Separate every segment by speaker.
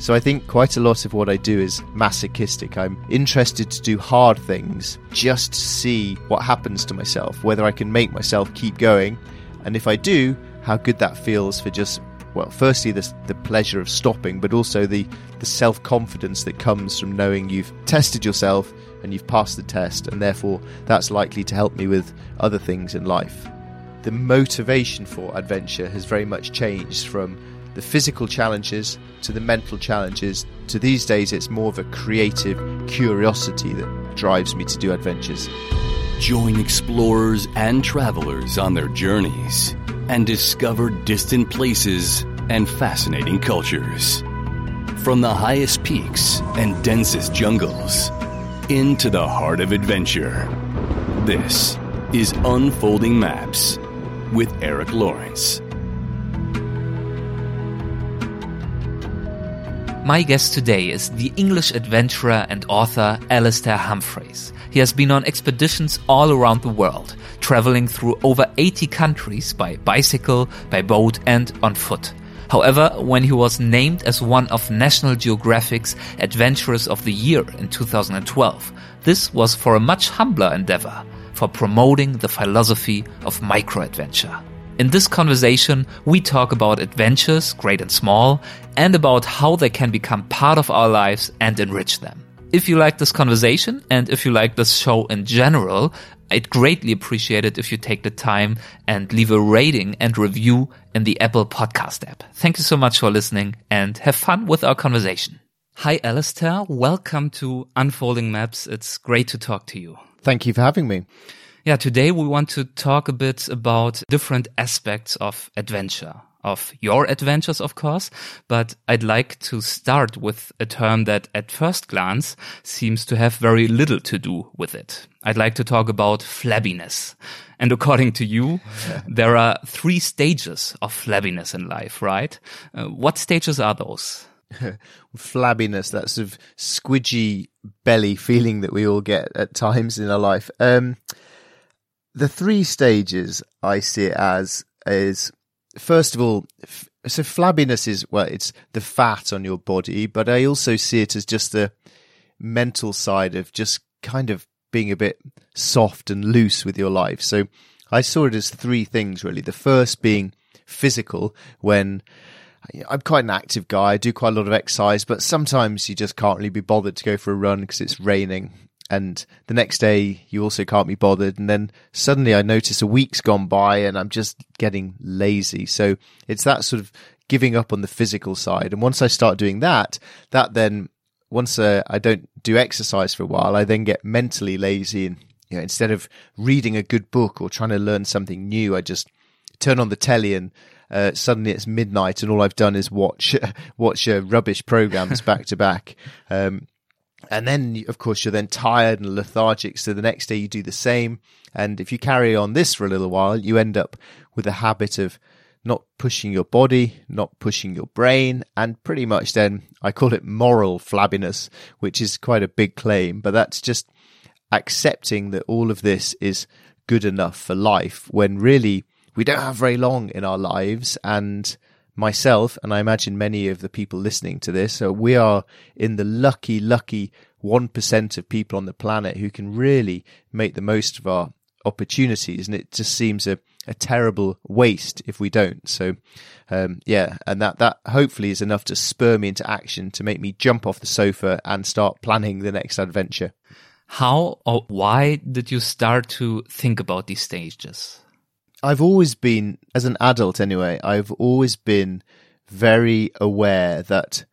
Speaker 1: So I think quite a lot of what I do is masochistic. I'm interested to do hard things just to see what happens to myself, whether I can make myself keep going, and if I do, how good that feels for just well, firstly the, the pleasure of stopping, but also the, the self confidence that comes from knowing you've tested yourself and you've passed the test, and therefore that's likely to help me with other things in life. The motivation for adventure has very much changed from the physical challenges to the mental challenges to these days it's more of a creative curiosity that drives me to do adventures.
Speaker 2: Join explorers and travelers on their journeys and discover distant places and fascinating cultures. From the highest peaks and densest jungles into the heart of adventure. This is Unfolding Maps with Eric Lawrence.
Speaker 3: My guest today is the English adventurer and author Alastair Humphreys. He has been on expeditions all around the world, traveling through over 80 countries by bicycle, by boat, and on foot. However, when he was named as one of National Geographic's Adventurers of the Year in 2012, this was for a much humbler endeavor, for promoting the philosophy of micro-adventure. In this conversation, we talk about adventures, great and small, and about how they can become part of our lives and enrich them. If you like this conversation and if you like this show in general, I'd greatly appreciate it if you take the time and leave a rating and review in the Apple Podcast app. Thank you so much for listening and have fun with our conversation. Hi, Alastair. Welcome to Unfolding Maps. It's great to talk to you.
Speaker 1: Thank you for having me.
Speaker 3: Yeah, today we want to talk a bit about different aspects of adventure, of your adventures, of course. But I'd like to start with a term that at first glance seems to have very little to do with it. I'd like to talk about flabbiness. And according to you, there are three stages of flabbiness in life, right? Uh, what stages are those?
Speaker 1: Flabbiness, that sort of squidgy belly feeling that we all get at times in our life. Um, the three stages I see it as is first of all, f- so flabbiness is well, it's the fat on your body, but I also see it as just the mental side of just kind of being a bit soft and loose with your life. So I saw it as three things really. The first being physical when I'm quite an active guy. I do quite a lot of exercise, but sometimes you just can't really be bothered to go for a run because it's raining and the next day you also can't be bothered. And then suddenly i notice a week's gone by and i'm just getting lazy. So it's that sort of giving up on the physical side. And once i start doing that that then once uh, i don't do exercise for a while i then get mentally lazy and you know, instead of reading a good book or trying to learn something new i just turn on the telly and uh, suddenly it's midnight and all I've done is watch watch uh, rubbish programs back to back. Um, and then, of course, you're then tired and lethargic. So the next day you do the same. And if you carry on this for a little while, you end up with a habit of not pushing your body, not pushing your brain, and pretty much then I call it moral flabbiness, which is quite a big claim, but that's just accepting that all of this is good enough for life when really we don't have very long in our lives and myself, and I imagine many of the people listening to this, so we are in the lucky, lucky 1% of people on the planet who can really make the most of our opportunities. And it just seems a, a terrible waste if we don't. So, um, yeah, and that, that hopefully is enough to spur me into action to make me jump off the sofa and start planning the next adventure.
Speaker 3: How or why did you start to think about these stages?
Speaker 1: I've always been, as an adult anyway, I've always been very aware that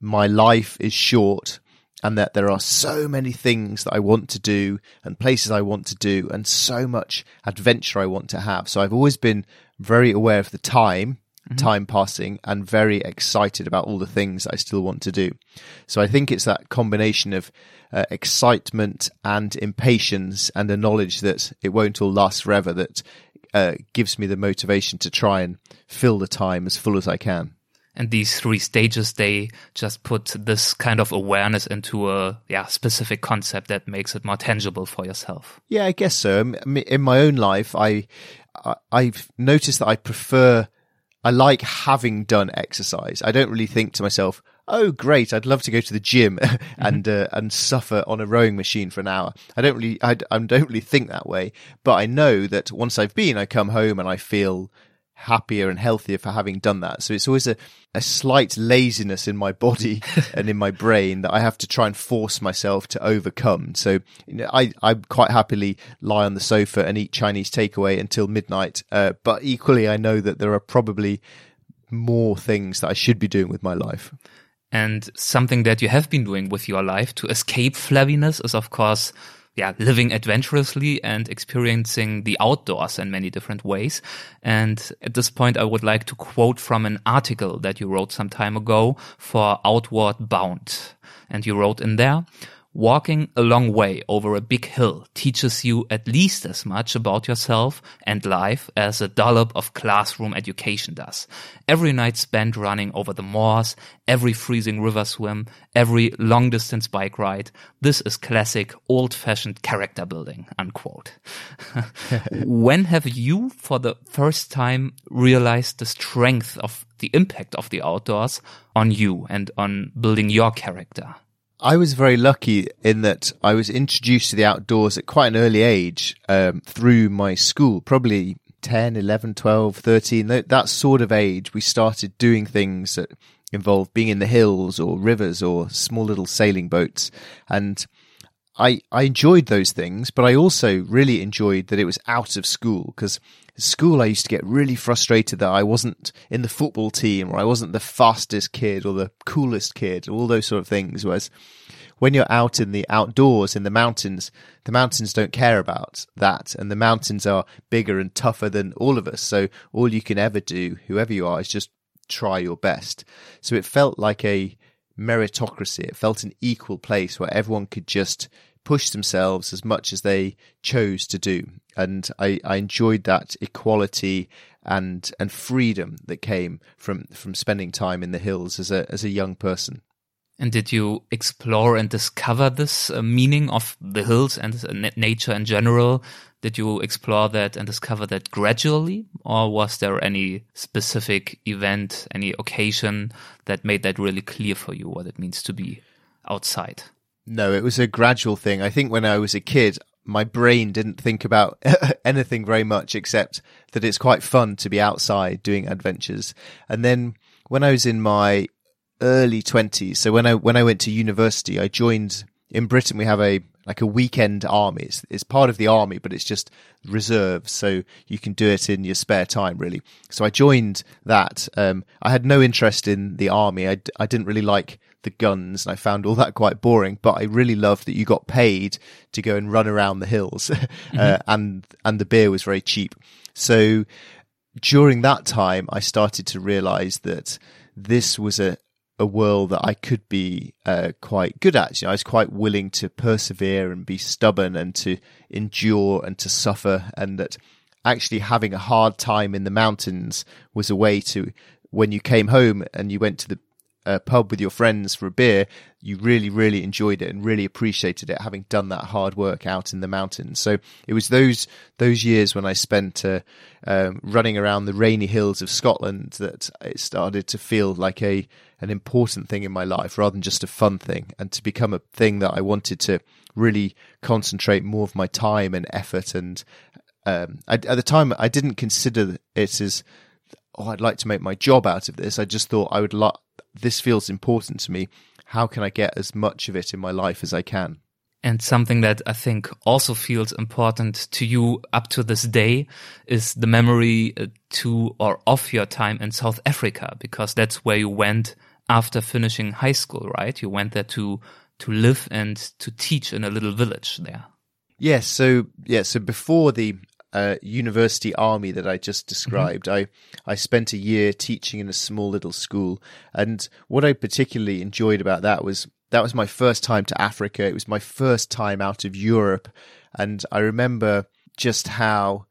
Speaker 1: my life is short and that there are so many things that I want to do and places I want to do and so much adventure I want to have. So I've always been very aware of the time, mm-hmm. time passing, and very excited about all the things I still want to do. So I think it's that combination of uh, excitement and impatience and the knowledge that it won't all last forever that uh, gives me the motivation to try and fill the time as full as I can.
Speaker 3: And these three stages, they just put this kind of awareness into a yeah specific concept that makes it more tangible for yourself.
Speaker 1: Yeah, I guess so. In my own life, I I've noticed that I prefer I like having done exercise. I don't really think to myself, oh great, I'd love to go to the gym and uh, and suffer on a rowing machine for an hour. I don't really I, I don't really think that way, but I know that once I've been, I come home and I feel happier and healthier for having done that. So it's always a, a slight laziness in my body and in my brain that I have to try and force myself to overcome. So you know, I, I quite happily lie on the sofa and eat Chinese takeaway until midnight. Uh, but equally, I know that there are probably more things that I should be doing with my life.
Speaker 3: And something that you have been doing with your life to escape flabbiness is, of course, yeah, living adventurously and experiencing the outdoors in many different ways. And at this point, I would like to quote from an article that you wrote some time ago for Outward Bound. And you wrote in there, Walking a long way over a big hill teaches you at least as much about yourself and life as a dollop of classroom education does. Every night spent running over the moors, every freezing river swim, every long distance bike ride, this is classic old fashioned character building, unquote. when have you for the first time realized the strength of the impact of the outdoors on you and on building your character?
Speaker 1: I was very lucky in that I was introduced to the outdoors at quite an early age um, through my school, probably 10, 11, 12, 13, that, that sort of age. We started doing things that involved being in the hills or rivers or small little sailing boats. And I, I enjoyed those things, but I also really enjoyed that it was out of school because school I used to get really frustrated that I wasn't in the football team or I wasn't the fastest kid or the coolest kid, all those sort of things. Whereas when you're out in the outdoors in the mountains, the mountains don't care about that. And the mountains are bigger and tougher than all of us. So all you can ever do, whoever you are, is just try your best. So it felt like a meritocracy. It felt an equal place where everyone could just push themselves as much as they chose to do. And I, I enjoyed that equality and and freedom that came from from spending time in the hills as a as a young person.
Speaker 3: And did you explore and discover this uh, meaning of the hills and uh, nature in general? Did you explore that and discover that gradually? Or was there any specific event, any occasion that made that really clear for you what it means to be outside?
Speaker 1: No, it was a gradual thing. I think when I was a kid, my brain didn't think about anything very much except that it's quite fun to be outside doing adventures. And then when I was in my early twenties, so when I when I went to university, I joined in Britain. We have a like a weekend army. It's, it's part of the army, but it's just reserves, so you can do it in your spare time, really. So I joined that. Um, I had no interest in the army. I, I didn't really like the guns and I found all that quite boring, but I really loved that you got paid to go and run around the hills mm-hmm. uh, and, and the beer was very cheap. So during that time, I started to realize that this was a, a world that I could be uh, quite good at. You know, I was quite willing to persevere and be stubborn and to endure and to suffer, and that actually having a hard time in the mountains was a way to when you came home and you went to the a pub with your friends for a beer, you really, really enjoyed it and really appreciated it, having done that hard work out in the mountains. So it was those those years when I spent uh, um, running around the rainy hills of Scotland that it started to feel like a an important thing in my life rather than just a fun thing, and to become a thing that I wanted to really concentrate more of my time and effort. And um, I, at the time, I didn't consider it as oh, I'd like to make my job out of this. I just thought I would like this feels important to me. How can I get as much of it in my life as I can?
Speaker 3: And something that I think also feels important to you up to this day is the memory uh, to or of your time in South Africa, because that's where you went after finishing high school, right? You went there to, to live and to teach in a little village there.
Speaker 1: Yes. So, yeah. So before the uh, university army that I just mm-hmm. described. Mm-hmm. I I spent a year teaching in a small little school, and what I particularly enjoyed about that was that was my first time to Africa. It was my first time out of Europe, and I remember just how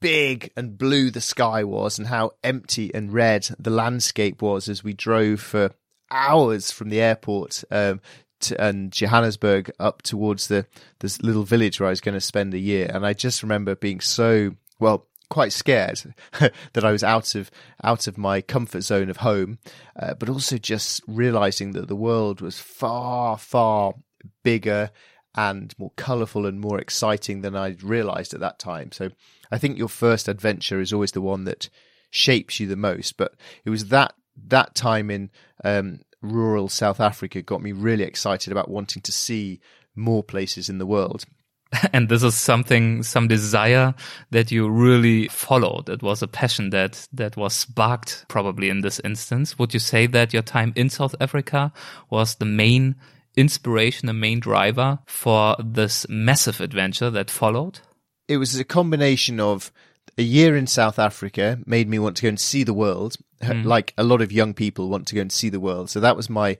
Speaker 1: big and blue the sky was, and how empty and red the landscape was as we drove for hours from the airport um, to, and Johannesburg up towards the this little village where I was going to spend a year. And I just remember being so well quite scared that I was out of out of my comfort zone of home, uh, but also just realizing that the world was far far bigger and more colorful and more exciting than I'd realized at that time. So I think your first adventure is always the one that shapes you the most. But it was that that time in um, rural South Africa got me really excited about wanting to see more places in the world.
Speaker 3: and this is something some desire that you really followed. It was a passion that that was sparked probably in this instance. Would you say that your time in south africa was the main inspiration the main driver for this massive adventure that followed?
Speaker 1: It was a combination of a year in south africa made me want to go and see the world mm. like a lot of young people want to go and see the world. So that was my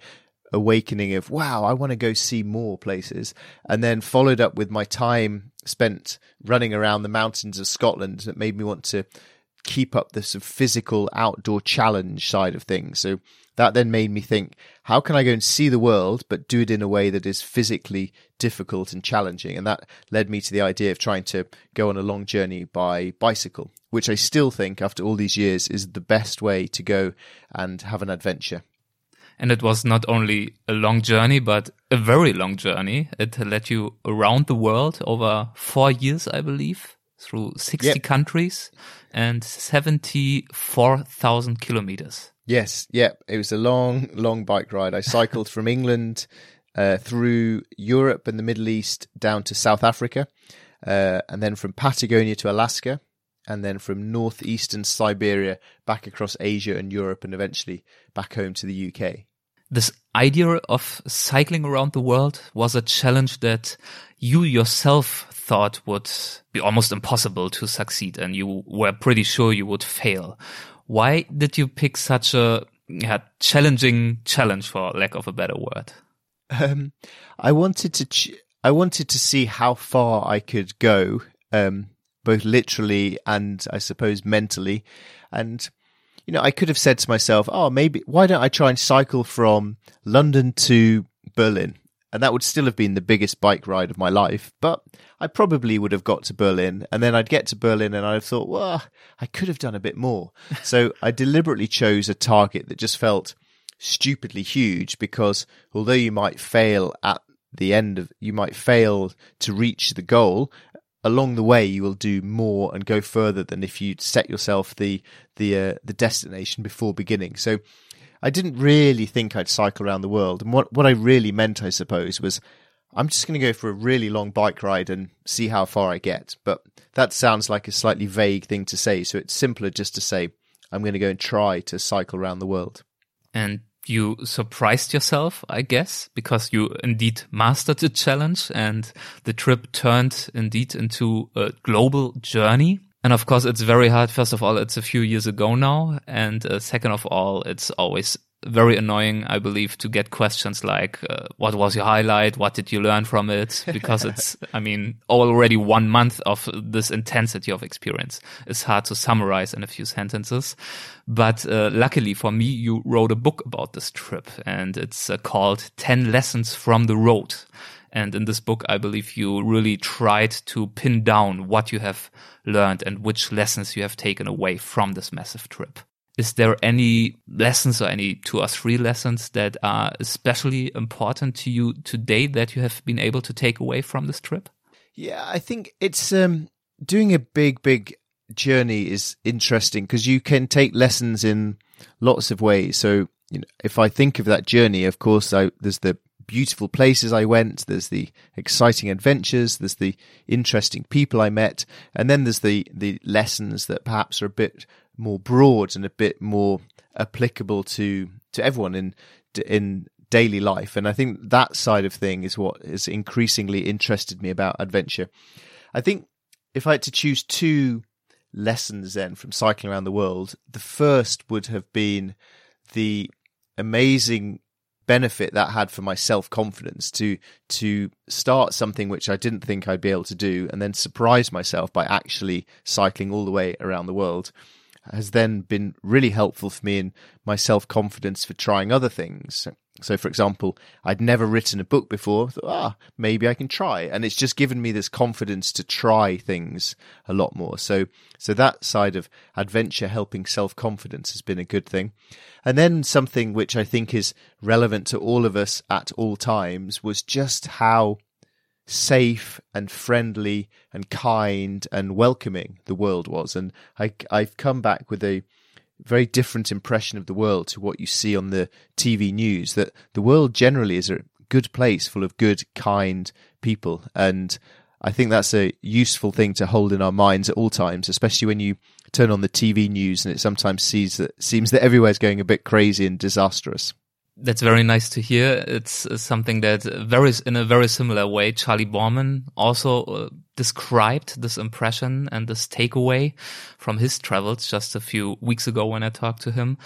Speaker 1: awakening of wow i want to go see more places. And then followed up with my time spent running around the mountains of scotland that made me want to keep up the sort of physical outdoor challenge side of things. So that then made me think how can i go and see the world but do it in a way that is physically difficult and challenging? And that led me to the idea of trying to go on a long journey by bicycle which i still think after all these years is the best way to go and have an adventure
Speaker 3: and it was not only a long journey, but a very long journey. It led you around the world over four years, I believe, through 60 yep. countries and 74,000 kilometers.
Speaker 1: Yes, yep. It was a long, long bike ride. I cycled from England uh, through Europe and the Middle East down to South Africa, uh, and then from Patagonia to Alaska, and then from northeastern Siberia back across Asia and Europe, and eventually back home to the UK
Speaker 3: this idea of cycling around the world was a challenge that you yourself thought would be almost impossible to succeed and you were pretty sure you would fail. Why did you pick such a yeah, challenging challenge for lack of a better word?
Speaker 1: Um, I wanted to, ch- I wanted to see how far I could go, um, both literally and I suppose mentally. And you know, I could have said to myself, oh, maybe, why don't I try and cycle from London to Berlin? And that would still have been the biggest bike ride of my life. But I probably would have got to Berlin and then I'd get to Berlin and I'd have thought, well, I could have done a bit more. so I deliberately chose a target that just felt stupidly huge because although you might fail at the end of, you might fail to reach the goal, along the way you will do more and go further than if you set yourself the the uh, the destination before beginning. So I didn't really think I'd cycle around the world, and what what I really meant, I suppose, was I'm just going to go for a really long bike ride and see how far I get. But that sounds like a slightly vague thing to say, so it's simpler just to say I'm going to go and try to cycle around the world.
Speaker 3: And you surprised yourself, I guess, because you indeed mastered the challenge and the trip turned indeed into a global journey. And of course, it's very hard. First of all, it's a few years ago now. And uh, second of all, it's always very annoying, I believe, to get questions like, uh, what was your highlight? What did you learn from it? Because it's, I mean, already one month of this intensity of experience. It's hard to summarize in a few sentences. But uh, luckily for me, you wrote a book about this trip and it's uh, called 10 Lessons from the Road. And in this book, I believe you really tried to pin down what you have learned and which lessons you have taken away from this massive trip is there any lessons or any two or three lessons that are especially important to you today that you have been able to take away from this trip?
Speaker 1: Yeah, I think it's um, doing a big, big journey is interesting because you can take lessons in lots of ways. So, you know, if I think of that journey, of course, I, there's the beautiful places I went, there's the exciting adventures, there's the interesting people I met, and then there's the the lessons that perhaps are a bit more broad and a bit more applicable to to everyone in in daily life. And I think that side of thing is what has increasingly interested me about adventure. I think if I had to choose two lessons then from cycling around the world, the first would have been the amazing benefit that had for my self confidence to to start something which I didn't think I'd be able to do and then surprise myself by actually cycling all the way around the world has then been really helpful for me in my self confidence for trying other things. So, for example, I'd never written a book before. Thought, ah, maybe I can try, and it's just given me this confidence to try things a lot more. So, so that side of adventure helping self confidence has been a good thing. And then something which I think is relevant to all of us at all times was just how safe and friendly and kind and welcoming the world was. And I, I've come back with a very different impression of the world to what you see on the TV news. That the world generally is a good place full of good, kind people. And I think that's a useful thing to hold in our minds at all times, especially when you turn on the TV news and it sometimes sees that seems that everywhere's going a bit crazy and disastrous.
Speaker 3: That's very nice to hear. It's uh, something that very, in a very similar way, Charley Boorman also uh, described this impression and this takeaway from his travels just a few weeks ago when I talked to him.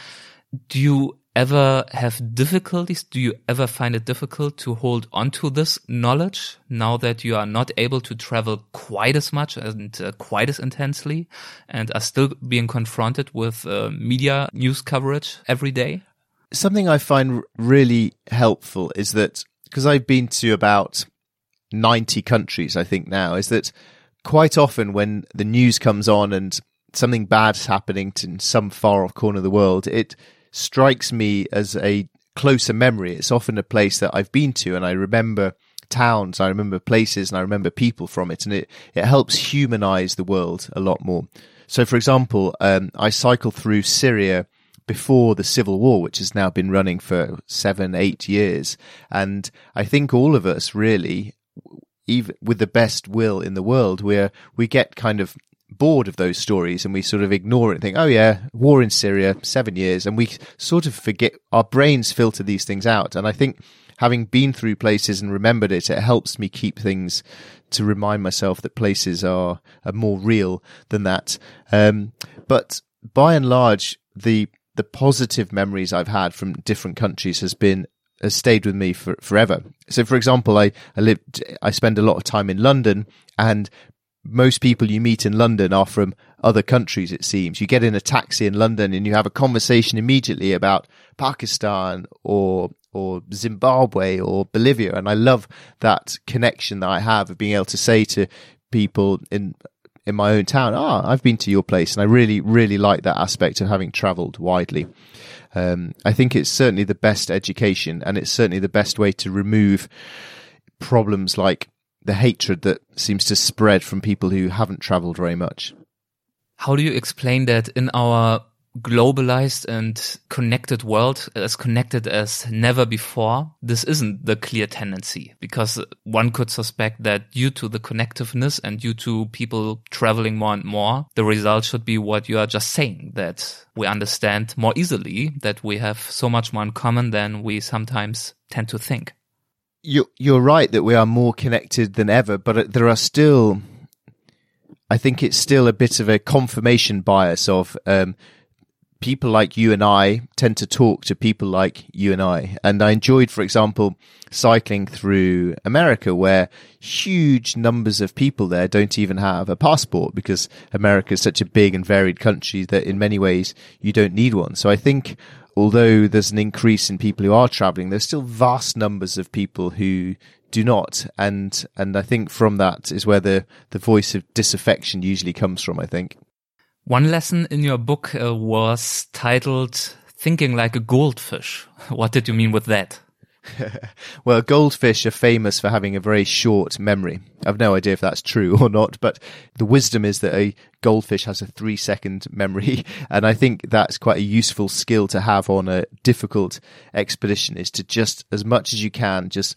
Speaker 3: Do you ever have difficulties? Do you ever find it difficult to hold on to this knowledge now that you are not able to travel quite as much and uh, quite as intensely and are still being confronted with uh, media news coverage every day?
Speaker 1: Something I find really helpful is that because I've been to about 90 countries, I think now, is that quite often when the news comes on and something bad's happening in some far off corner of the world, it strikes me as a closer memory. It's often a place that I've been to and I remember towns, I remember places and I remember people from it and it, it helps humanize the world a lot more. So for example, um, I cycle through Syria before the Civil War, which has now been running for seven, eight years. And I think all of us really, even with the best will in the world, we're, we get kind of bored of those stories and we sort of ignore it and think, oh yeah, war in Syria, seven years. And we sort of forget, our brains filter these things out. And I think having been through places and remembered it, it helps me keep things to remind myself that places are, are more real than that. Um, but by and large, the the positive memories I've had from different countries has been has stayed with me for forever. So, for example, I, I lived, I spend a lot of time in London, and most people you meet in London are from other countries. It seems you get in a taxi in London and you have a conversation immediately about Pakistan or or Zimbabwe or Bolivia, and I love that connection that I have of being able to say to people in in my own town, ah, I've been to your place. And I really, really like that aspect of having traveled widely. Um, I think it's certainly the best education and it's certainly the best way to remove problems like the hatred that seems to spread from people who haven't traveled very much.
Speaker 3: How do you explain that in our globalized and connected world, as connected as never before, this isn't the clear tendency because one could suspect that due to the connectiveness and due to people traveling more and more, the result should be what you are just saying, that we understand more easily, that we have so much more in common than we sometimes tend to think.
Speaker 1: You're, you're right that we are more connected than ever, but there are still, I think it's still a bit of a confirmation bias of, um, people like you and I tend to talk to people like you and I. And I enjoyed, for example, cycling through America where huge numbers of people there don't even have a passport because America is such a big and varied country that in many ways you don't need one. So I think although there's an increase in people who are traveling, there's still vast numbers of people who do not. And, and I think from that is where the, the voice of disaffection usually comes from, I think.
Speaker 3: One lesson in your book uh, was titled Thinking Like a Goldfish. What did you mean with that?
Speaker 1: well, goldfish are famous for having a very short memory. I've no idea if that's true or not, but the wisdom is that a goldfish has a three second memory. And I think that's quite a useful skill to have on a difficult expedition is to just, as much as you can, just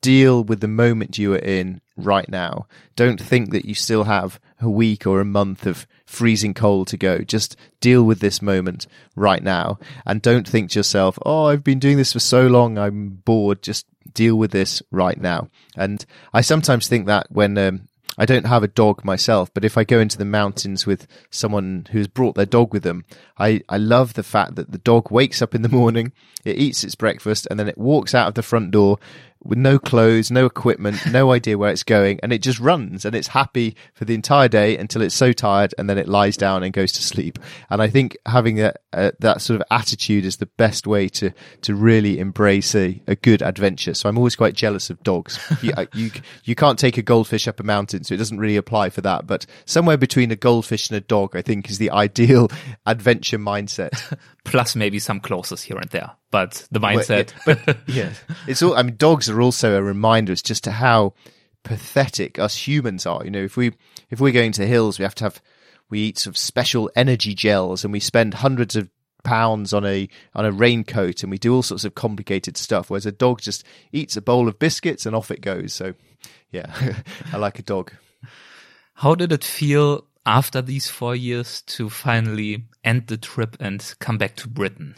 Speaker 1: deal with the moment you are in right now. Don't think that you still have a week or a month of freezing cold to go. Just deal with this moment right now. And don't think to yourself, oh, I've been doing this for so long, I'm bored. Just deal with this right now. And I sometimes think that when, um, I don't have a dog myself, but if I go into the mountains with someone who's brought their dog with them, I, I love the fact that the dog wakes up in the morning, it eats its breakfast, and then it walks out of the front door with no clothes, no equipment, no idea where it's going, and it just runs and it's happy for the entire day until it's so tired and then it lies down and goes to sleep. And I think having a, a, uh, that sort of attitude is the best way to to really embrace a, a good adventure. So I'm always quite jealous of dogs. you, uh, you you can't take a goldfish up a mountain, so it doesn't really apply for that. But somewhere between a goldfish and a dog, I think, is the ideal adventure mindset.
Speaker 3: Plus, maybe some clauses here and there, but the mindset.
Speaker 1: But, but yeah, it's all. I mean, dogs are also a reminder as just to how pathetic us humans are. You know, if we if we're going to the hills, we have to have we eat sort of special energy gels, and we spend hundreds of pounds on a on a raincoat, and we do all sorts of complicated stuff. Whereas a dog just eats a bowl of biscuits and off it goes. So, yeah, I like a dog.
Speaker 3: How did it feel after these four years to finally end the trip and come back to Britain?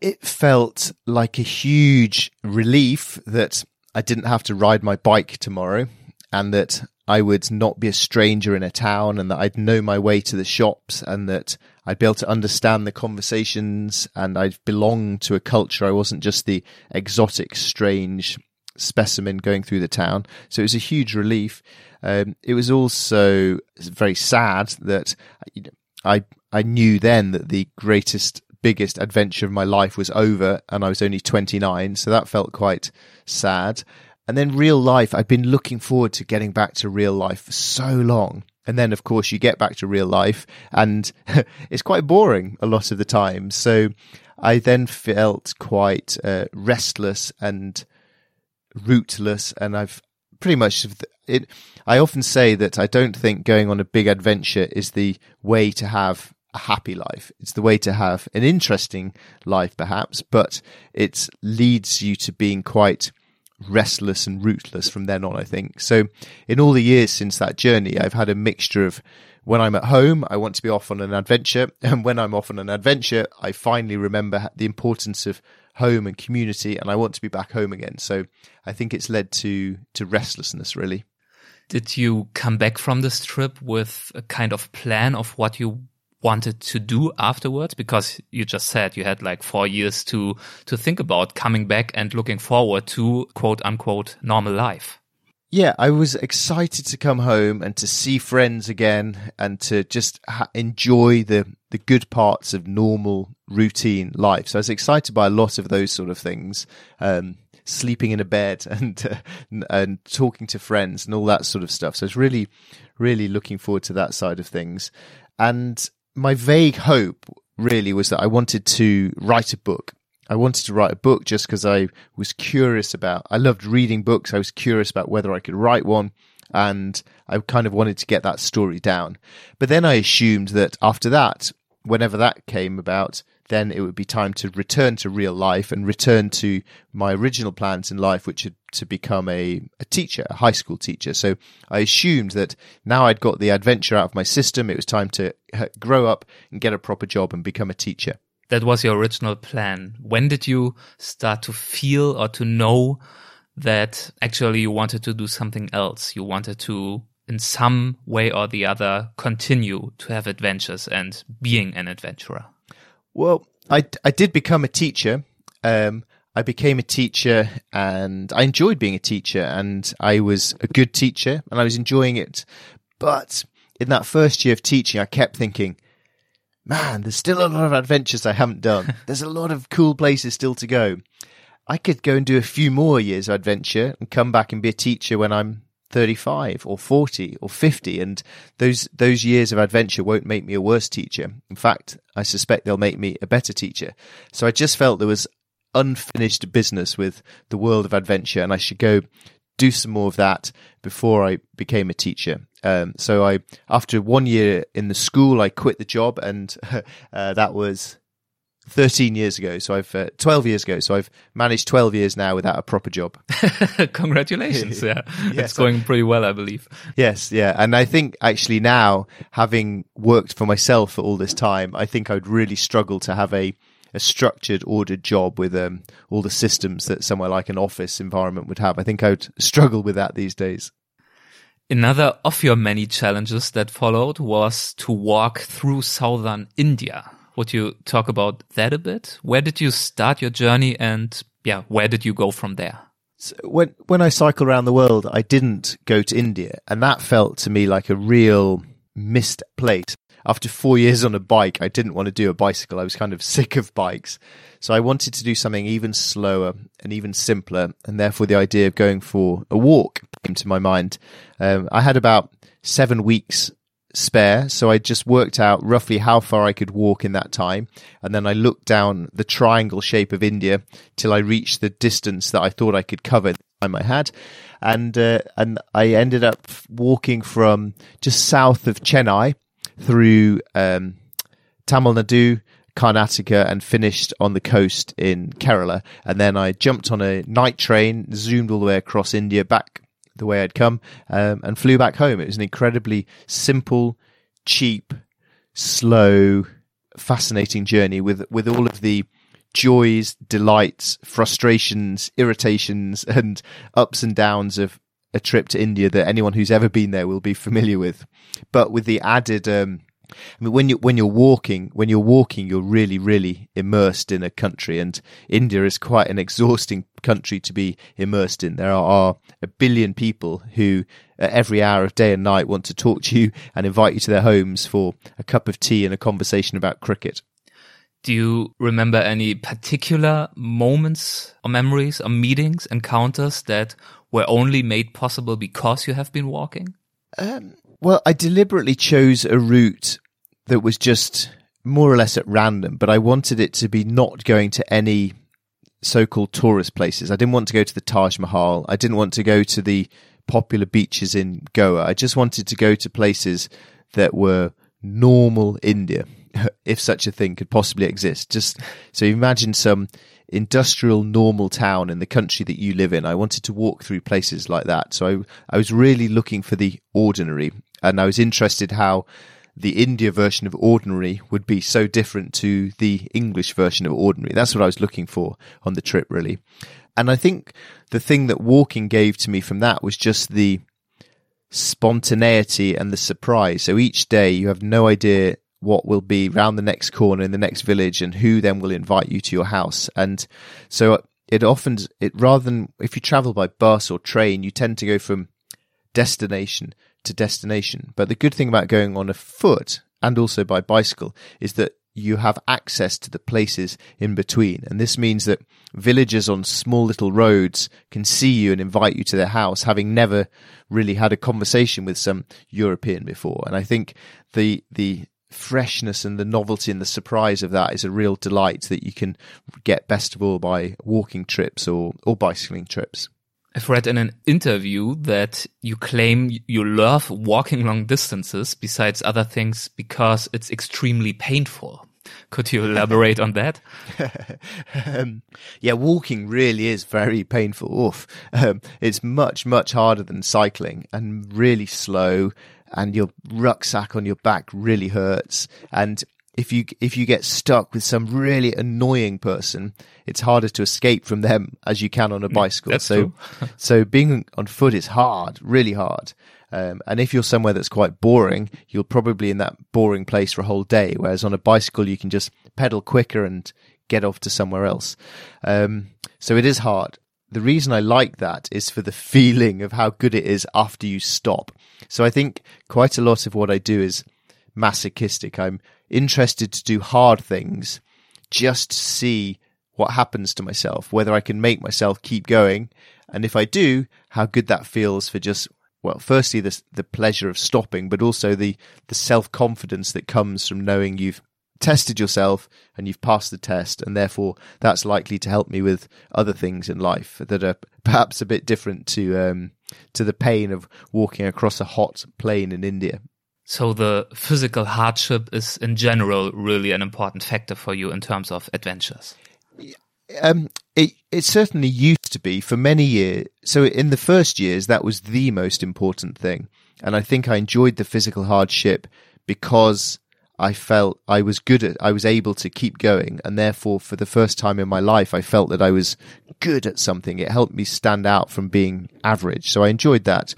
Speaker 1: It felt like a huge relief that I didn't have to ride my bike tomorrow and that I would not be a stranger in a town and that I'd know my way to the shops and that I'd be able to understand the conversations and I'd belong to a culture. I wasn't just the exotic, strange specimen going through the town. So it was a huge relief. Um, it was also very sad that I I knew then that the greatest biggest adventure of my life was over and I was only 29 so that felt quite sad and then real life I've been looking forward to getting back to real life for so long and then of course you get back to real life and it's quite boring a lot of the time so I then felt quite uh, restless and rootless and I've pretty much it I often say that I don't think going on a big adventure is the way to have a happy life. It's the way to have an interesting life perhaps, but it leads you to being quite restless and rootless from then on I think. So in all the years since that journey I've had a mixture of when I'm at home, I want to be off on an adventure. And when I'm off on an adventure, I finally remember the importance of home and community and I want to be back home again. So I think it's led to to restlessness really.
Speaker 3: Did you come back from this trip with a kind of plan of what you wanted to do afterwards? Because you just said you had like four years to to think about coming back and looking forward to quote unquote normal life.
Speaker 1: Yeah, I was excited to come home and to see friends again and to just enjoy the the good parts of normal routine life. So I was excited by a lot of those sort of things. Um, sleeping in a bed and uh, and talking to friends and all that sort of stuff. So I was really, really looking forward to that side of things. And my vague hope really was that I wanted to write a book. I wanted to write a book just because I was curious about. I loved reading books. I was curious about whether I could write one and I kind of wanted to get that story down. But then I assumed that after that, whenever that came about, then it would be time to return to real life and return to my original plans in life, which had to become a, a teacher, a high school teacher. So I assumed that now I'd got the adventure out of my system. It was time to uh, grow up and get a proper job and become a teacher.
Speaker 3: That was your original plan. When did you start to feel or to know that actually you wanted to do something else? You wanted to in some way or the other continue to have adventures and being an adventurer?
Speaker 1: Well, I, I did become a teacher. Um, I became a teacher and I enjoyed being a teacher and I was a good teacher and I was enjoying it. But in that first year of teaching, I kept thinking, man, there's still a lot of adventures I haven't done. There's a lot of cool places still to go. I could go and do a few more years of adventure and come back and be a teacher when I'm 35 or 40 or 50 and those those years of adventure won't make me a worse teacher in fact i suspect they'll make me a better teacher so i just felt there was unfinished business with the world of adventure and i should go do some more of that before i became a teacher um, so i after one year in the school i quit the job and uh, that was 13 years ago. So I've, uh, 12 years ago. So I've managed 12 years now without a proper job.
Speaker 3: Congratulations. Yeah. yes, it's going pretty well, I believe.
Speaker 1: Yes. Yeah. And I think actually now, having worked for myself for all this time, I think I'd really struggle to have a, a structured, ordered job with um, all the systems that somewhere like an office environment would have. I think I'd struggle with that these days.
Speaker 3: Another of your many challenges that followed was to walk through southern India. Would you talk about that a bit? Where did you start your journey and yeah, where did you go from there?
Speaker 1: So when when I cycle around the world, I didn't go to India, and that felt to me like a real missed place. After four years on a bike, I didn't want to do a bicycle. I was kind of sick of bikes, so I wanted to do something even slower and even simpler, and therefore the idea of going for a walk came to my mind. Um, I had about seven weeks spare. So I just worked out roughly how far I could walk in that time. And then I looked down the triangle shape of India till I reached the distance that I thought I could cover time I had. And, uh, and I ended up walking from just south of Chennai through, um, Tamil Nadu, Karnataka and finished on the coast in Kerala. And then I jumped on a night train, zoomed all the way across India back the way I'd come, um, and flew back home. It was an incredibly simple, cheap, slow, fascinating journey with with all of the joys, delights, frustrations, irritations, and ups and downs of a trip to India that anyone who's ever been there will be familiar with, but with the added um, I mean, when you when you're walking, when you're walking, you're really, really immersed in a country, and India is quite an exhausting country to be immersed in. There are a billion people who, uh, every hour of day and night, want to talk to you and invite you to their homes for a cup of tea and a conversation about cricket.
Speaker 3: Do you remember any particular moments or memories or meetings, encounters that were only made possible because you have been walking?
Speaker 1: Um, well, I deliberately chose a route that was just more or less at random, but I wanted it to be not going to any so-called tourist places. I didn't want to go to the Taj Mahal. I didn't want to go to the popular beaches in Goa. I just wanted to go to places that were normal India, if such a thing could possibly exist. Just so imagine some industrial normal town in the country that you live in. I wanted to walk through places like that. So I, I was really looking for the ordinary and I was interested how the India version of ordinary would be so different to the English version of ordinary. That's what I was looking for on the trip, really. And I think the thing that walking gave to me from that was just the spontaneity and the surprise. So each day you have no idea what will be round the next corner in the next village and who then will invite you to your house. And so it often, it rather than if you travel by bus or train, you tend to go from destination to destination. But the good thing about going on a foot and also by bicycle is that you have access to the places in between. And this means that villagers on small little roads can see you and invite you to their house, having never really had a conversation with some European before. And I think the, the freshness and the novelty and the surprise of that is a real delight that you can get best of all by walking trips or, or bicycling trips.
Speaker 3: I've read in an interview that you claim you love walking long distances besides other things because it's extremely painful. Could you elaborate on that?
Speaker 1: um, yeah, walking really is very painful. Oof. Um, it's much, much harder than cycling and really slow and your rucksack on your back really hurts. And if you if you get stuck with some really annoying person, it's harder to escape from them as you can on a mm, bicycle.
Speaker 3: That's
Speaker 1: so so being on foot is hard, really hard. Um, and if you're somewhere that's quite boring, you'll probably in that boring place for a whole day. Whereas on a bicycle, you can just pedal quicker and get off to somewhere else. Um, so it is hard. The reason I like that is for the feeling of how good it is after you stop. So I think quite a lot of what I do is masochistic. I'm interested to do hard things just to see what happens to myself, whether I can make myself keep going. And if I do, how good that feels for just, well, firstly, the, the pleasure of stopping, but also the, the self confidence that comes from knowing you've tested yourself and you've passed the test. And therefore that's likely to help me with other things in life that are perhaps a bit different to, um, to the pain of walking across a hot plain in India.
Speaker 3: So the physical hardship is in general really an important factor for you in terms of adventures.
Speaker 1: Um, it it certainly used to be for many years. So in the first years, that was the most important thing, and I think I enjoyed the physical hardship because I felt I was good at, I was able to keep going, and therefore, for the first time in my life, I felt that I was good at something. It helped me stand out from being average, so I enjoyed that.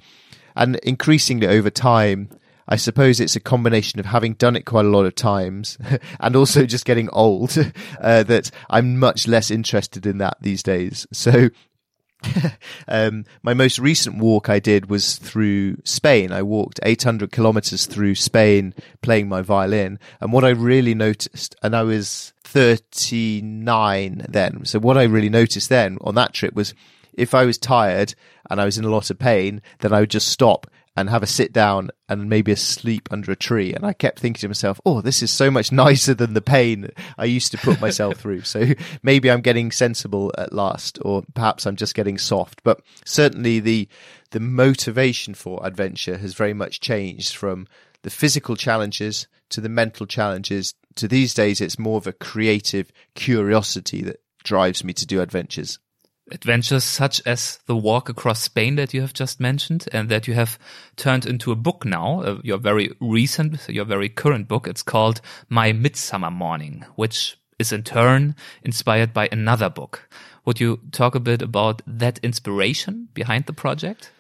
Speaker 1: And increasingly over time, I suppose it's a combination of having done it quite a lot of times and also just getting old uh, that I'm much less interested in that these days. So um, my most recent walk I did was through Spain. I walked 800 kilometers through Spain playing my violin. And what I really noticed, and I was 39 then. So what I really noticed then on that trip was if I was tired and I was in a lot of pain, then I would just stop and have a sit down and maybe a sleep under a tree. And I kept thinking to myself, oh, this is so much nicer than the pain I used to put myself through. So maybe I'm getting sensible at last, or perhaps I'm just getting soft. But certainly the, the motivation for adventure has very much changed from the physical challenges to the mental challenges to these days. It's more of a creative curiosity that drives me to do adventures
Speaker 3: adventures such as the walk across Spain that you have just mentioned and that you have turned into a book now, uh, your very recent, your very current book. It's called My Midsummer Morning, which is in turn inspired by another book. Would you talk a bit about that inspiration behind the project?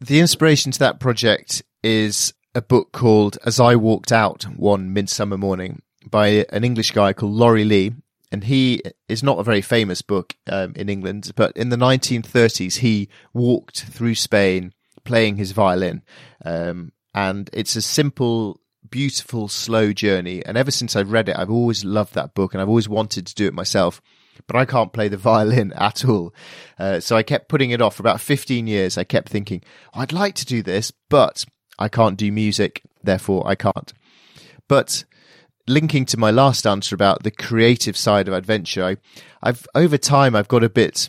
Speaker 1: The inspiration to that project is a book called As I Walked Out One Midsummer Morning by an English guy called Laurie Lee and he is not a very famous book um, in England, but in the 1930s he walked through Spain playing his violin, um, and it's a simple, beautiful, slow journey. And ever since I've read it, I've always loved that book, and I've always wanted to do it myself. But I can't play the violin at all. Uh, so I kept putting it off for about 15 years. I kept thinking, I'd like to do this, but I can't do music, therefore I can't. But linking to my last answer about the creative side of adventure, I, I've over time I've got a bit.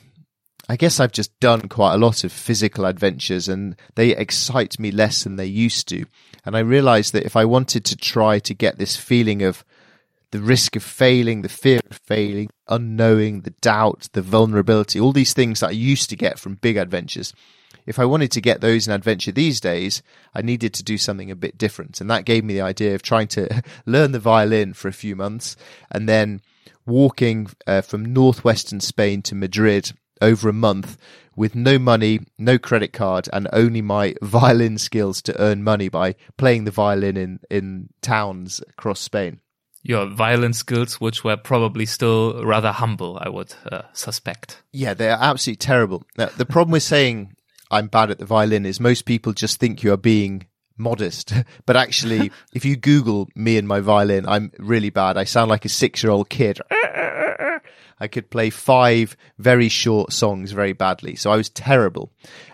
Speaker 1: I guess I've just done quite a lot of physical adventures, and they excite me less than they used to. And I realised that if I wanted to try to get this feeling of the risk of failing, the fear of failing, unknowing, the doubt, the vulnerability, all these things that I used to get from big adventures, if I wanted to get those in adventure these days, I needed to do something a bit different. And that gave me the idea of trying to learn the violin for a few months and then walking uh, from northwestern Spain to Madrid over a month with no money, no credit card, and only my violin skills to earn money by playing the violin in, in towns across Spain.
Speaker 3: Your violin skills, which were probably still rather humble, I would uh, suspect.
Speaker 1: Yeah, they're absolutely terrible. Now, the problem with saying I'm bad at the violin is most people just think you are being modest. But actually, if you Google me and my violin, I'm really bad. I sound like a six year old kid. I could play five very short songs very badly. So I was terrible.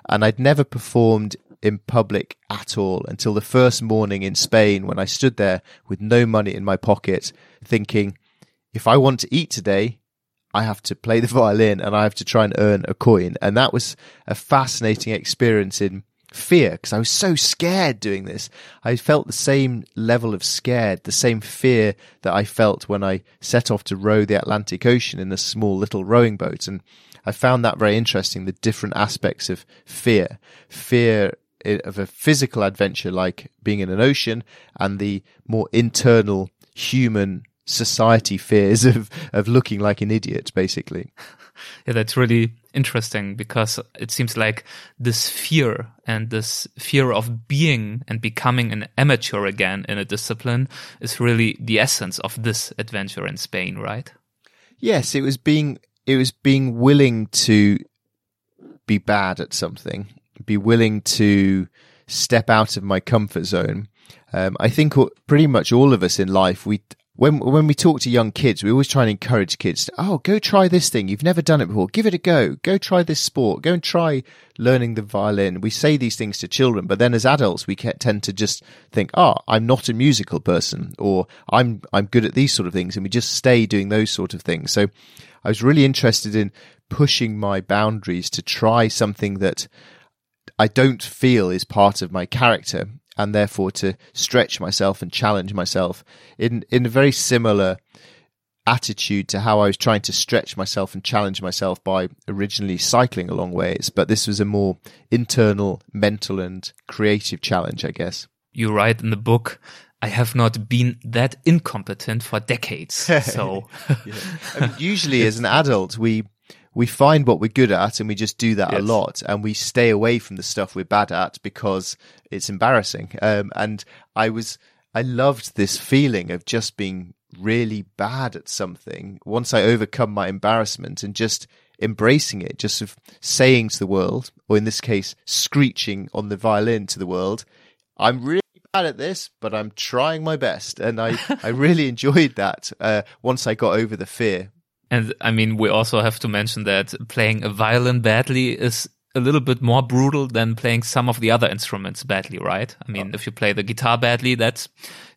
Speaker 1: And I'd never performed in public at all until the first morning in Spain when I stood there with no money in my pocket thinking, if I want to eat today, I have to play the violin and I have to try and earn a coin. And that was a fascinating experience in fear because I was so scared doing this. I felt the same level of scared, the same fear that I felt when I set off to row the Atlantic Ocean in a small little rowing boat. And I found that very interesting, the different aspects of fear. Fear eh, of a physical adventure like being in an ocean and the more internal human society fears of of looking like an idiot basically.
Speaker 3: Yeah that's really interesting because it seems like this fear and this fear of being and becoming an amateur again in a discipline is really the essence of this adventure in Spain right?
Speaker 1: Yes it was being it was being willing to be bad at something be willing to step out of my comfort zone. Um, I think pretty much all of us in life, we when when we talk to young kids, we always try and encourage kids. To, oh, go try this thing. You've never done it before. Give it a go. Go try this sport. Go and try learning the violin. We say these things to children, but then as adults, we tend to just think, "Oh, I'm not a musical person," or "I'm I'm good at these sort of things," and we just stay doing those sort of things. So, I was really interested in pushing my boundaries to try something that I don't feel is part of my character and therefore to stretch myself and challenge myself in in a very similar attitude to how I was trying to stretch myself and challenge myself by originally cycling a long ways. But this was a more internal, mental, and creative challenge, I guess.
Speaker 3: You write in the book, I have not been that incompetent for decades. So,
Speaker 1: yeah. I mean, usually, as an adult, we we find what we're good at and we just do that yes. a lot and we stay away from the stuff we're bad at because it's embarrassing. Um, and I was, I loved this feeling of just being really bad at something once I overcome my embarrassment and just embracing it, just of saying to the world, or in this case, screeching on the violin to the world, I'm really bad at this, but I'm trying my best. And I, I really enjoyed that uh, once I got over the fear.
Speaker 3: And I mean, we also have to mention that playing a violin badly is a little bit more brutal than playing some of the other instruments badly, right? I mean, oh. if you play the guitar badly, that's,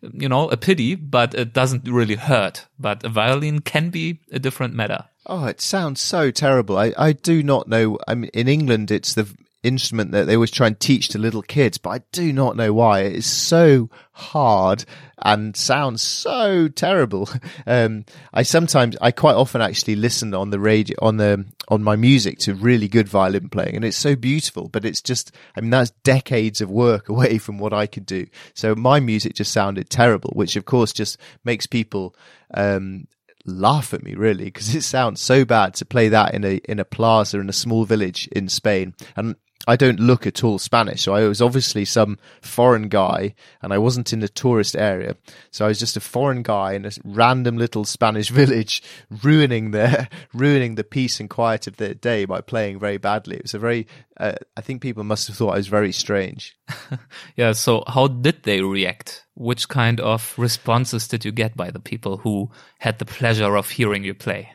Speaker 3: you know, a pity, but it doesn't really hurt. But a violin can be a different matter.
Speaker 1: Oh, it sounds so terrible. I, I do not know. I mean, in England, it's the instrument that they always try and teach to little kids, but I do not know why. It is so hard and sounds so terrible. Um, I sometimes, I quite often actually listen on the radio, on the, on my music to really good violin playing and it's so beautiful, but it's just, I mean, that's decades of work away from what I could do. So my music just sounded terrible, which of course just makes people, um, laugh at me really because it sounds so bad to play that in a in a plaza in a small village in Spain and I don't look at all Spanish. So I was obviously some foreign guy and I wasn't in the tourist area. So I was just a foreign guy in a random little Spanish village, ruining the, ruining the peace and quiet of the day by playing very badly. It was a very, uh, I think people must have thought I was very strange.
Speaker 3: yeah. So how did they react? Which kind of responses did you get by the people who had the pleasure of hearing you play?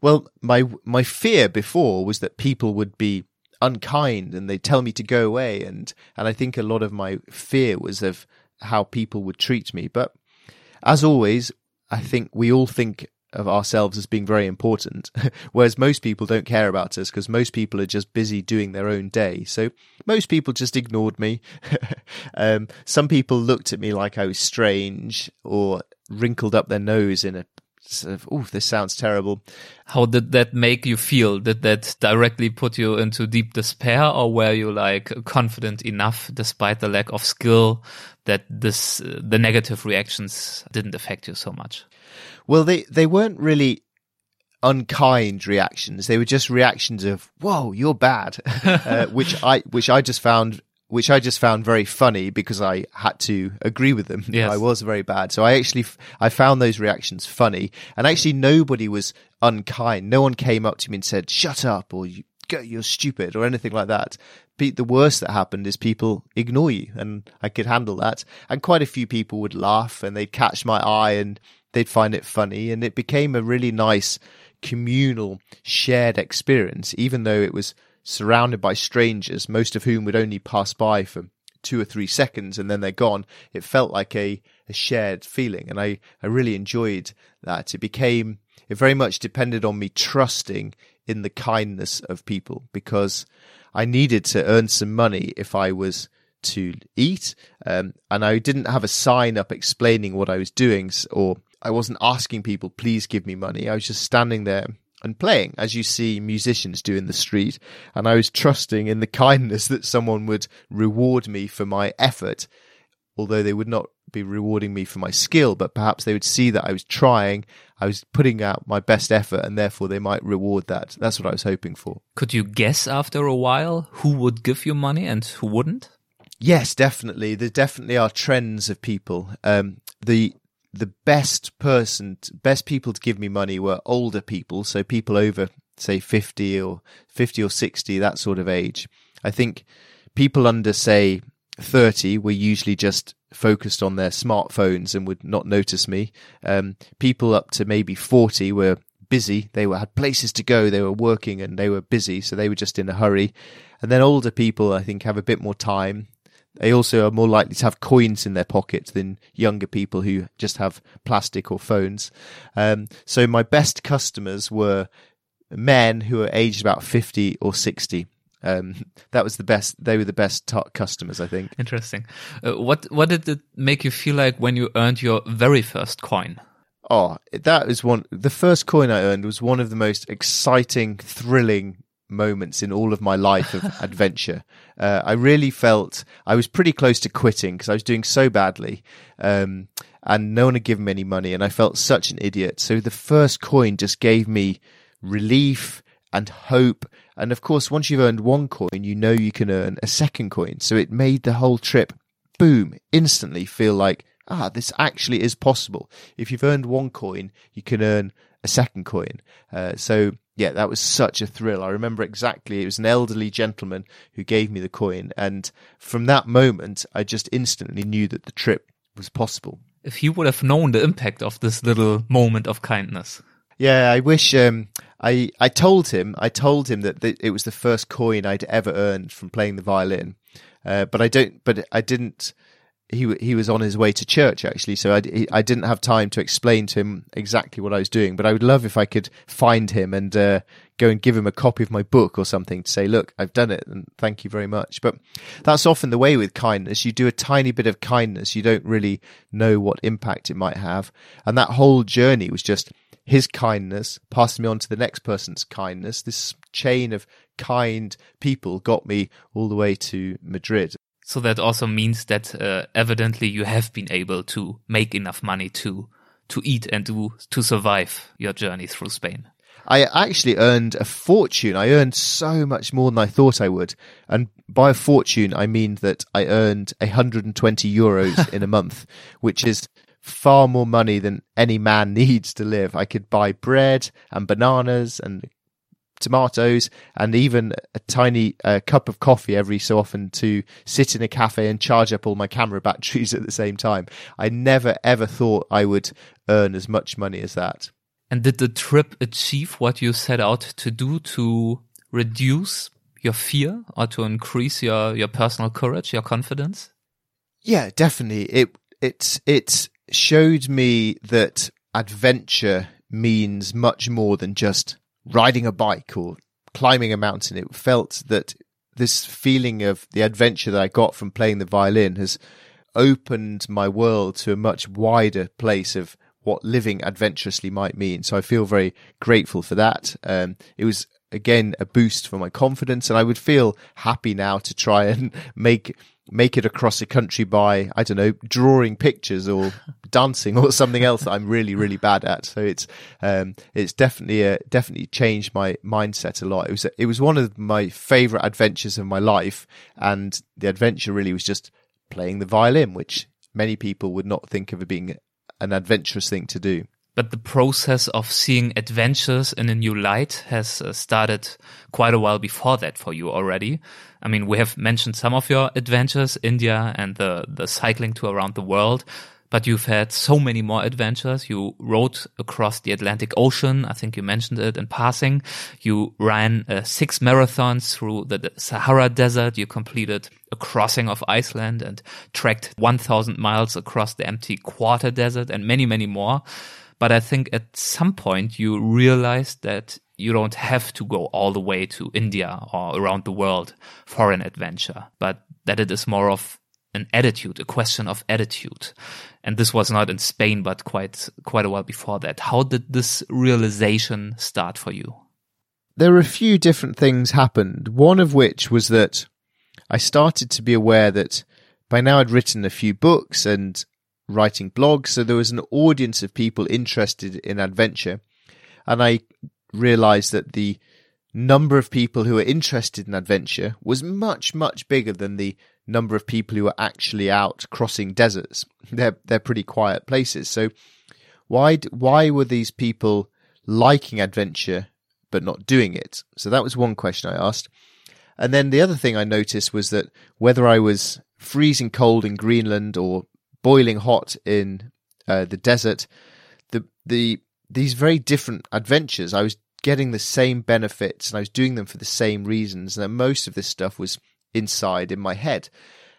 Speaker 1: well, my, my fear before was that people would be unkind and they tell me to go away. And and I think a lot of my fear was of how people would treat me. But as always I think we all think of ourselves as being very important whereas most people don't care about us because most people are just busy doing their own day. So most people just ignored me. Um, some people looked at me like I was strange or wrinkled up their nose in a sort of, oh, this sounds terrible.
Speaker 3: How did that make you feel? Did that directly put you into deep despair or were you like confident enough despite the lack of skill that this, uh, the negative reactions didn't affect you so much?
Speaker 1: Well, they, they weren't really unkind reactions. They were just reactions of "Whoa, you're bad," uh, which I which I just found which I just found very funny because I had to agree with them. Yes. I was very bad. So I actually, I found those reactions funny and actually nobody was unkind. No one came up to me and said, shut up or you, you're stupid or anything like that. The worst that happened is people ignore you and I could handle that. And quite a few people would laugh and they'd catch my eye and they'd find it funny. And it became a really nice communal shared experience, even though it was surrounded by strangers, most of whom would only pass by for two or three seconds and then they're gone. It felt like a, a shared feeling. And I, I really enjoyed that. It became, it very much depended on me trusting in the kindness of people because I needed to earn some money if I was to eat. Um, and I didn't have a sign up explaining what I was doing or I wasn't asking people, please give me money. I was just standing there and playing as you see musicians do in the street. And I was trusting in the kindness that someone would reward me for my effort, although they would not be rewarding me for my skill, but perhaps they would see that I was trying, I was putting out my best effort, and therefore they might reward that. That's what I was hoping for.
Speaker 3: Could you guess after a while who would give you money and who wouldn't?
Speaker 1: Yes, definitely. There definitely are trends of people. Um, the the best person, best people to give me money were older people, so people over say 50 or 50 or 60, that sort of age. I think people under say 30 were usually just focused on their smartphones and would not notice me. Um, people up to maybe 40 were busy. They were, had places to go. They were working and they were busy. So they were just in a hurry. And then older people, I think, have a bit more time. They also are more likely to have coins in their pockets than younger people who just have plastic or phones. Um, so my best customers were men who were aged about 50 or 60. Um, that was the best. They were the best t- customers, I think.
Speaker 3: Interesting. Uh, what what did it make you feel like when you earned your very first coin?
Speaker 1: Oh, that was one. The first coin I earned was one of the most exciting, thrilling moments in all of my life of adventure. Uh, I really felt I was pretty close to quitting because I was doing so badly. Um, and no one had given me any money and I felt such an idiot. So the first coin just gave me relief and hope. And of course, once you've earned one coin, you know you can earn a second coin. So it made the whole trip, boom, instantly feel like, ah, this actually is possible. If you've earned one coin, you can earn a second coin. Uh, so yeah, that was such a thrill. I remember exactly. It was an elderly gentleman who gave me the coin. And from that moment, I just instantly knew that the trip was possible.
Speaker 3: If he would have known the impact of this little moment of kindness.
Speaker 1: Yeah, I wish. Um, I I told him. I told him that th- it was the first coin I'd ever earned from playing the violin. Uh, but I don't. But I didn't he he was on his way to church actually, so I, I didn't have time to explain to him exactly what I was doing. But I would love if I could find him and uh, go and give him a copy of my book or something to say, "Look, I've done it, and thank you very much." But that's often the way with kindness. You do a tiny bit of kindness, you don't really know what impact it might have, and that whole journey was just his kindness passing me on to the next person's kindness. This chain of kind people got me all the way to Madrid.
Speaker 3: So that also means that uh, evidently you have been able to make enough money to to eat and to to survive your journey through Spain.
Speaker 1: I actually earned a fortune. I earned so much more than I thought I would. And by a fortune, I mean that I earned 120 euros in a month, which is far more money than any man needs to live. I could buy bread and bananas and tomatoes, and even a tiny uh, cup of coffee every so often to sit in a cafe and charge up all my camera batteries at the same time. I never ever thought I would earn as much money as that.
Speaker 3: And did the trip achieve what you set out to do to reduce your fear or to increase your, your personal courage, your confidence?
Speaker 1: Yeah, definitely. It it it showed me that adventure means much more than just riding a bike or climbing a mountain. It felt that this feeling of the adventure that I got from playing the violin has opened my world to a much wider place of what living adventurously might mean. So I feel very grateful for that. Um, it was again a boost for my confidence, and I would feel happy now to try and make make it across the country by I don't know drawing pictures or dancing or something else that I'm really really bad at. So it's um, it's definitely a, definitely changed my mindset a lot. It was it was one of my favorite adventures of my life, and the adventure really was just playing the violin, which many people would not think of it being an adventurous thing to do
Speaker 3: but the process of seeing adventures in a new light has uh, started quite a while before that for you already. I mean, we have mentioned some of your adventures, India and the, the cycling tour around the world, but you've had so many more adventures. You rode across the Atlantic Ocean. I think you mentioned it in passing. You ran uh, six marathons through the Sahara Desert. You completed a crossing of Iceland and trekked 1000 miles across the empty quarter desert and many, many more. But I think at some point you realize that you don't have to go all the way to India or around the world for an adventure, but that it is more of an attitude, a question of attitude. And this was not in Spain, but quite, quite a while before that. How did this realization start for you?
Speaker 1: There were a few different things happened. One of which was that I started to be aware that by now I'd written a few books and writing blogs. So there was an audience of people interested in adventure. And I realized that the number of people who were interested in adventure was much, much bigger than the number of people who were actually out crossing deserts. They're, they're pretty quiet places. So why, why were these people liking adventure but not doing it? So that was one question I asked. And then the other thing I noticed was that whether I was freezing cold in Greenland or boiling hot in uh, the desert. The the these very different adventures. I was getting the same benefits and I was doing them for the same reasons. And most of this stuff was inside in my head.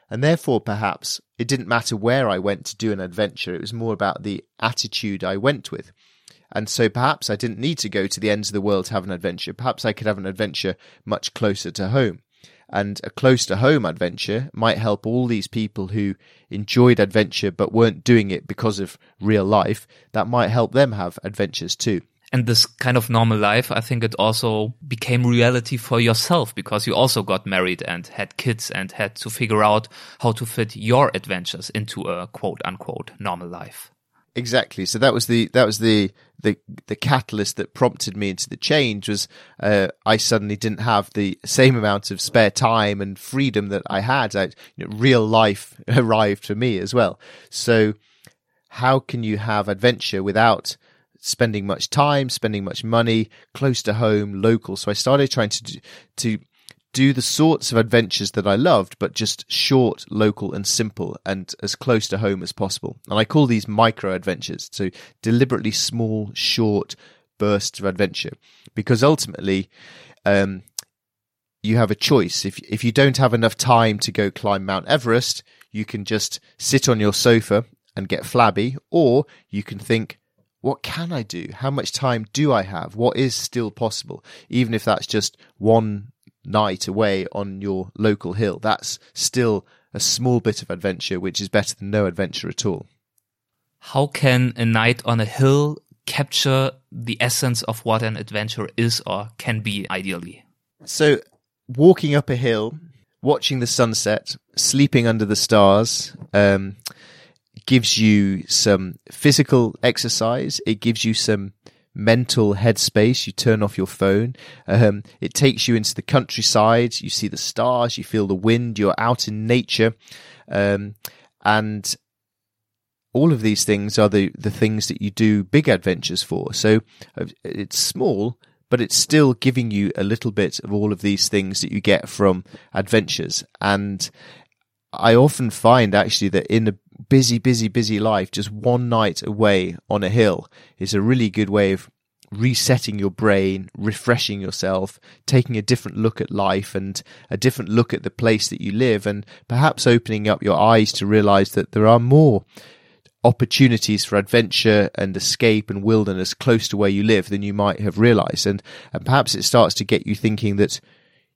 Speaker 1: And therefore, perhaps it didn't matter where I went to do an adventure. It was more about the attitude I went with. And so perhaps I didn't need to go to the ends of the world to have an adventure. Perhaps I could have an adventure much closer to home and a close to home adventure might help all these people who enjoyed adventure but weren't doing it because of real life. That might help them have adventures too.
Speaker 3: And this kind of normal life, I think it also became reality for yourself because you also got married and had kids and had to figure out how to fit your adventures into a quote unquote normal life.
Speaker 1: Exactly. So that was the that was the the the catalyst that prompted me into the change was uh, I suddenly didn't have the same amount of spare time and freedom that I had. I, you know, real life arrived for me as well. So how can you have adventure without spending much time, spending much money, close to home, local. So I started trying to to do the sorts of adventures that I loved, but just short, local, and simple, and as close to home as possible. And I call these micro adventures, so deliberately small, short bursts of adventure, because ultimately, um, you have a choice. If if you don't have enough time to go climb Mount Everest, you can just sit on your sofa and get flabby, or you can think, what can I do? How much time do I have? What is still possible? Even if that's just one night away on your local hill, that's still a small bit of adventure, which is better than no adventure at all.
Speaker 3: How can a night on a hill capture the essence of what an adventure is or can be ideally?
Speaker 1: So, walking up a hill, watching the sunset, sleeping under the stars, um, gives you some physical exercise. It gives you some mental headspace. You turn off your phone. Um, it takes you into the countryside. You see the stars. You feel the wind. You're out in nature. Um, and all of these things are the, the things that you do big adventures for. So uh, it's small, but it's still giving you a little bit of all of these things that you get from adventures. And I often find actually that in a busy, busy, busy life, just one night away on a hill is a really good way of resetting your brain, refreshing yourself, taking a different look at life and a different look at the place that you live, and perhaps opening up your eyes to realize that there are more opportunities for adventure and escape and wilderness close to where you live than you might have realized. And, and perhaps it starts to get you thinking that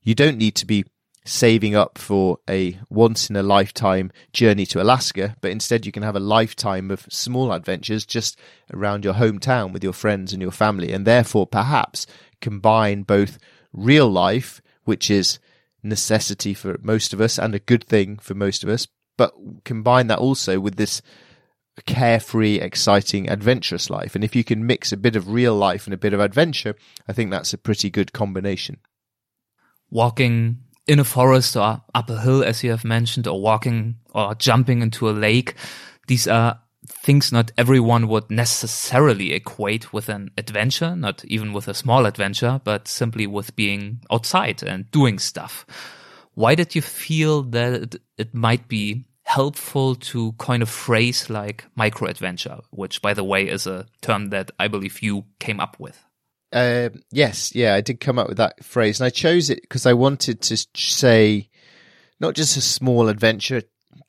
Speaker 1: you don't need to be saving up for a once in a lifetime journey to Alaska, but instead you can have a lifetime of small adventures just around your hometown with your friends and your family, and therefore perhaps combine both real life, which is necessity for most of us and a good thing for most of us, but combine that also with this carefree, exciting, adventurous life. And if you can mix a bit of real life and a bit of adventure, I think that's a pretty good combination.
Speaker 3: Walking in a forest or up a hill, as you have mentioned, or walking or jumping into a lake. These are things not everyone would necessarily equate with an adventure, not even with a small adventure, but simply with being outside and doing stuff. Why did you feel that it might be helpful to coin a phrase like micro adventure, which by the way is a term that I believe you came up with?
Speaker 1: Uh, yes, yeah, I did come up with that phrase, and I chose it because I wanted to say not just a small adventure,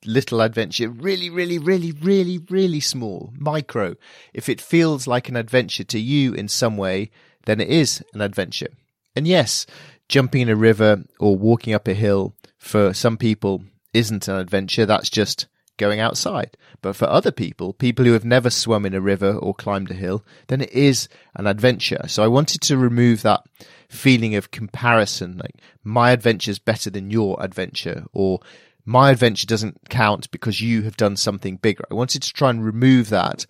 Speaker 1: little adventure, really, really, really, really, really small, micro. If it feels like an adventure to you in some way, then it is an adventure. And yes, jumping in a river or walking up a hill for some people isn't an adventure. That's just going outside. But for other people, people who have never swum in a river or climbed a hill, then it is an adventure. So I wanted to remove that feeling of comparison, like my adventure is better than your adventure, or my adventure doesn't count because you have done something bigger. I wanted to try and remove that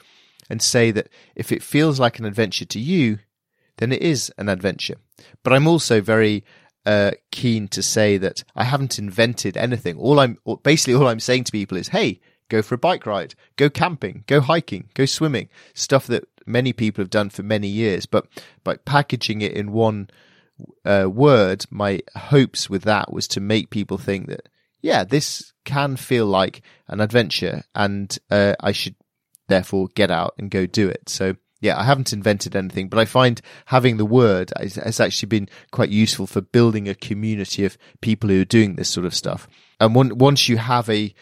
Speaker 1: and say that if it feels like an adventure to you, then it is an adventure. But I'm also very uh, keen to say that I haven't invented anything. All I'm basically all I'm saying to people is, hey, go for a bike ride, go camping, go hiking, go swimming, stuff that many people have done for many years. But by packaging it in one uh, word, my hopes with that was to make people think that, yeah, this can feel like an adventure and uh, I should therefore get out and go do it. So yeah, I haven't invented anything, but I find having the word has actually been quite useful for building a community of people who are doing this sort of stuff. And once you have a,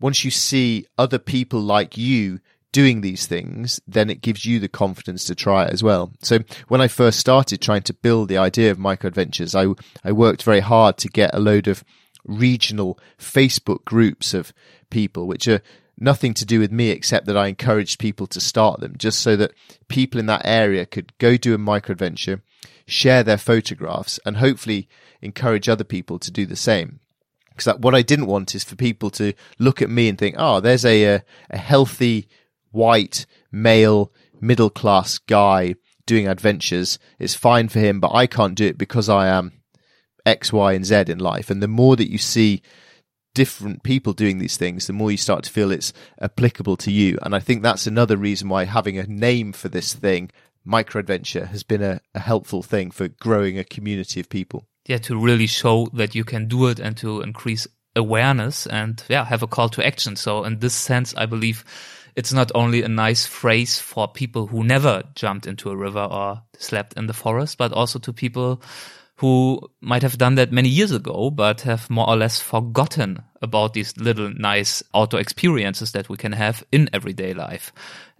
Speaker 1: once you see other people like you doing these things, then it gives you the confidence to try it as well. So when I first started trying to build the idea of micro adventures, I, I worked very hard to get a load of regional Facebook groups of people, which are nothing to do with me except that I encouraged people to start them just so that people in that area could go do a micro adventure, share their photographs and hopefully encourage other people to do the same. Because what I didn't want is for people to look at me and think, oh, there's a, a, a healthy, white, male, middle class guy doing adventures. It's fine for him, but I can't do it because I am X, Y, and Z in life. And the more that you see different people doing these things, the more you start to feel it's applicable to you. And I think that's another reason why having a name for this thing, micro adventure has been a, a helpful thing for growing a community of people.
Speaker 3: Yeah, to really show that you can do it and to increase awareness and yeah, have a call to action. So in this sense, I believe it's not only a nice phrase for people who never jumped into a river or slept in the forest, but also to people who might have done that many years ago, but have more or less forgotten about these little nice outdoor experiences that we can have in everyday life.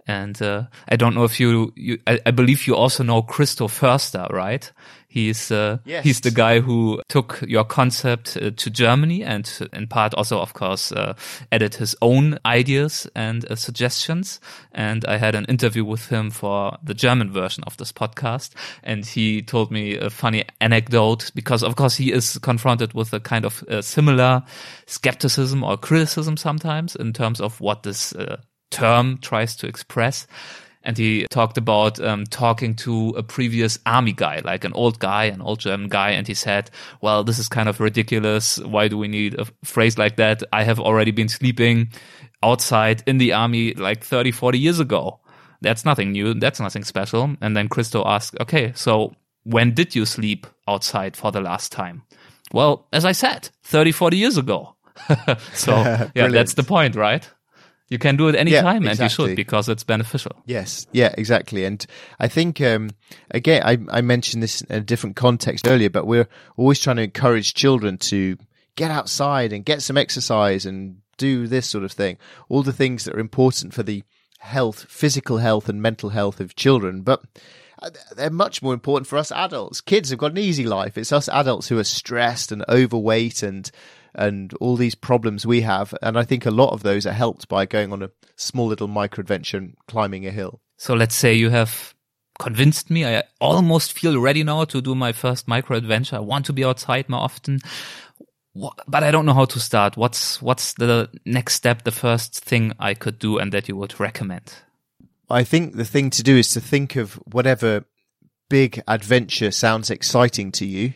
Speaker 3: And uh, I don't know if you, you I, I, believe you also know Christo Foerster, right? He's uh, yes. he's the guy who took your concept uh, to Germany and in part also, of course, uh, added his own ideas and uh, suggestions. And I had an interview with him for the German version of this podcast, and he told me a funny anecdote because, of course, he is confronted with a kind of uh, similar skepticism or criticism sometimes in terms of what this uh, term tries to express. And he talked about um, talking to a previous army guy, like an old guy, an old German guy. And he said, well, this is kind of ridiculous. Why do we need a phrase like that? I have already been sleeping outside in the army like 30, 40 years ago. That's nothing new. That's nothing special. And then Christo asked, okay, so when did you sleep outside for the last time? Well, as I said, 30, 40 years ago. so yeah, that's the point, right? You can do it anytime yeah, exactly. and you should because it's beneficial.
Speaker 1: Yes. Yeah, exactly. And I think, um, again, I, I mentioned this in a different context earlier, but we're always trying to encourage children to get outside and get some exercise and do this sort of thing. All the things that are important for the health, physical health and mental health of children. But uh, they're much more important for us adults. Kids have got an easy life. It's us adults who are stressed and overweight and and all these problems we have. And I think a lot of those are helped by going on a small little micro adventure and climbing a hill.
Speaker 3: So let's say you have convinced me. I almost feel ready now to do my first micro adventure. I want to be outside more often. But I don't know how to start. What's what's the next step, the first thing I could do and that you would recommend?
Speaker 1: I think the thing to do is to think of whatever big adventure sounds exciting to you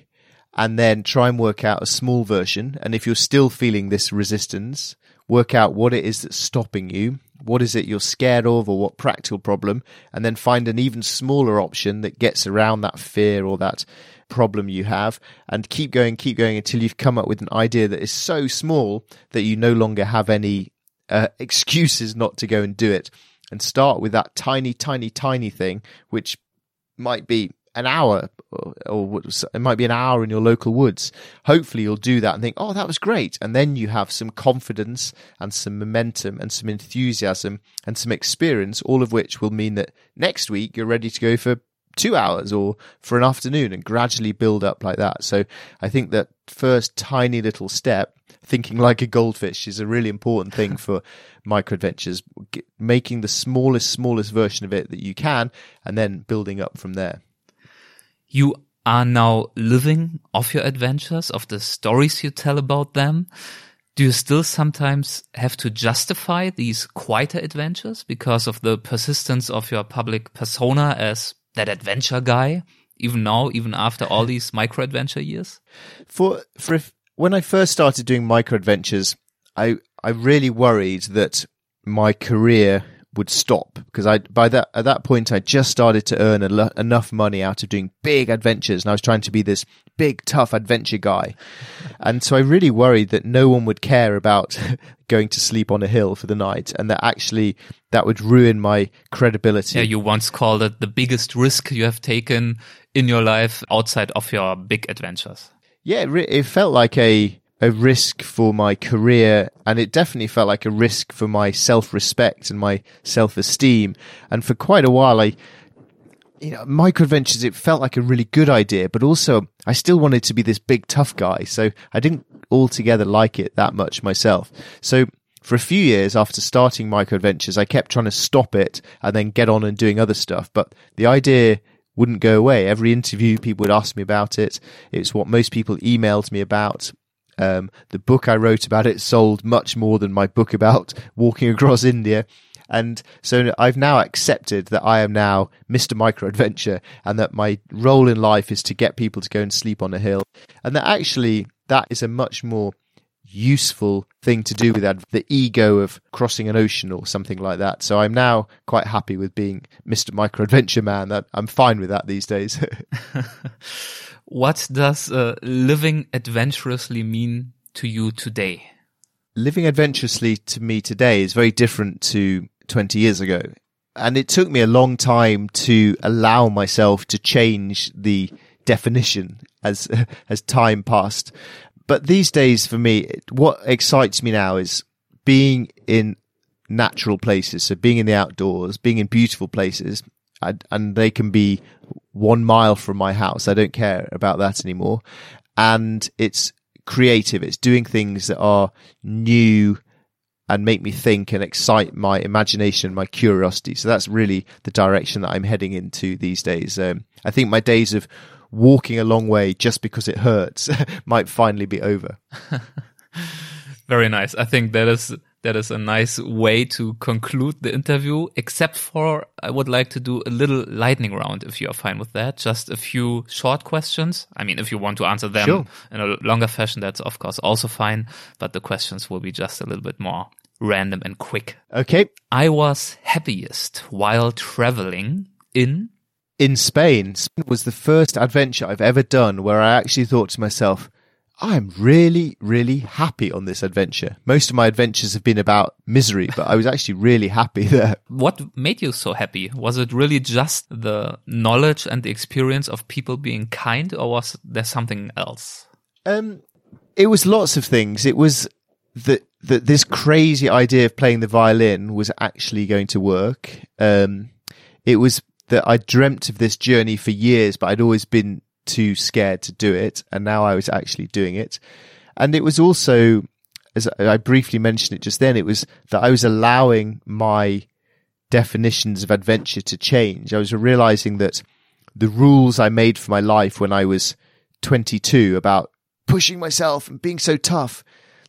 Speaker 1: and then try and work out a small version. And if you're still feeling this resistance, work out what it is that's stopping you. What is it you're scared of or what practical problem? And then find an even smaller option that gets around that fear or that problem you have and keep going, keep going until you've come up with an idea that is so small that you no longer have any uh, excuses not to go and do it. And start with that tiny, tiny, tiny thing, which might be an hour or, it might be an hour in your local woods. Hopefully you'll do that and think, oh, that was great. And then you have some confidence and some momentum and some enthusiasm and some experience, all of which will mean that next week you're ready to go for two hours or for an afternoon and gradually build up like that. So I think that first tiny little step, thinking like a goldfish is a really important thing for micro adventures, making the smallest, smallest version of it that you can and then building up from there
Speaker 3: you are now living off your adventures, of the stories you tell about them. Do you still sometimes have to justify these quieter adventures because of the persistence of your public persona as that adventure guy, even now, even after all these micro adventure years?
Speaker 1: For, for if, when I first started doing micro adventures, I, I really worried that my career would stop because I by that at that point I just started to earn lo- enough money out of doing big adventures and I was trying to be this big tough adventure guy. And so I really worried that no one would care about going to sleep on a hill for the night and that actually that would ruin my credibility.
Speaker 3: Yeah you once called it the biggest risk you have taken in your life outside of your big adventures.
Speaker 1: Yeah it, re- it felt like a a risk for my career and it definitely felt like a risk for my self-respect and my self-esteem. And for quite a while i you know micro adventures it felt like a really good idea but also i still wanted to be this big tough guy so i didn't altogether like it that much myself. So for a few years after starting micro adventures i kept trying to stop it and then get on and doing other stuff but the idea wouldn't go away. Every interview people would ask me about it. It's what most people emailed me about um, the book I wrote about it sold much more than my book about walking across India. And so I've now accepted that I am now Mr. Micro Adventure and that my role in life is to get people to go and sleep on a hill. And that actually that is a much more useful thing to do with the ego of crossing an ocean or something like that. So I'm now quite happy with being Mr. Micro Adventure Man. That I'm fine with that these days.
Speaker 3: what does uh, living adventurously mean to you today?
Speaker 1: Living adventurously to me today is very different to 20 years ago. And it took me a long time to allow myself to change the definition as as time passed. But these days, for me, what excites me now is being in natural places. So being in the outdoors, being in beautiful places, and, and they can be one mile from my house. I don't care about that anymore. And it's creative. It's doing things that are new and make me think and excite my imagination, my curiosity. So that's really the direction that I'm heading into these days. Um, I think my days of walking a long way just because it hurts might finally be over.
Speaker 3: Very nice. I think that is that is a nice way to conclude the interview. Except for, I would like to do a little lightning round if you are fine with that. Just a few short questions. I mean, if you want to answer them
Speaker 1: sure.
Speaker 3: in a longer fashion, that's of course also fine. But the questions will be just a little bit more random and quick.
Speaker 1: Okay.
Speaker 3: I was happiest while traveling in
Speaker 1: in Spain. Spain was the first adventure I've ever done where I actually thought to myself, I'm really, really happy on this adventure. Most of my adventures have been about misery, but I was actually really happy there.
Speaker 3: What made you so happy? Was it really just the knowledge and the experience of people being kind, or was there something else?
Speaker 1: Um, it was lots of things. It was that that this crazy idea of playing the violin was actually going to work. Um, it was that I dreamt of this journey for years, but I'd always been too scared to do it. And now I was actually doing it. And it was also, as I briefly mentioned it just then, it was that I was allowing my definitions of adventure to change. I was realizing that the rules I made for my life when I was 22 about pushing myself and being so tough,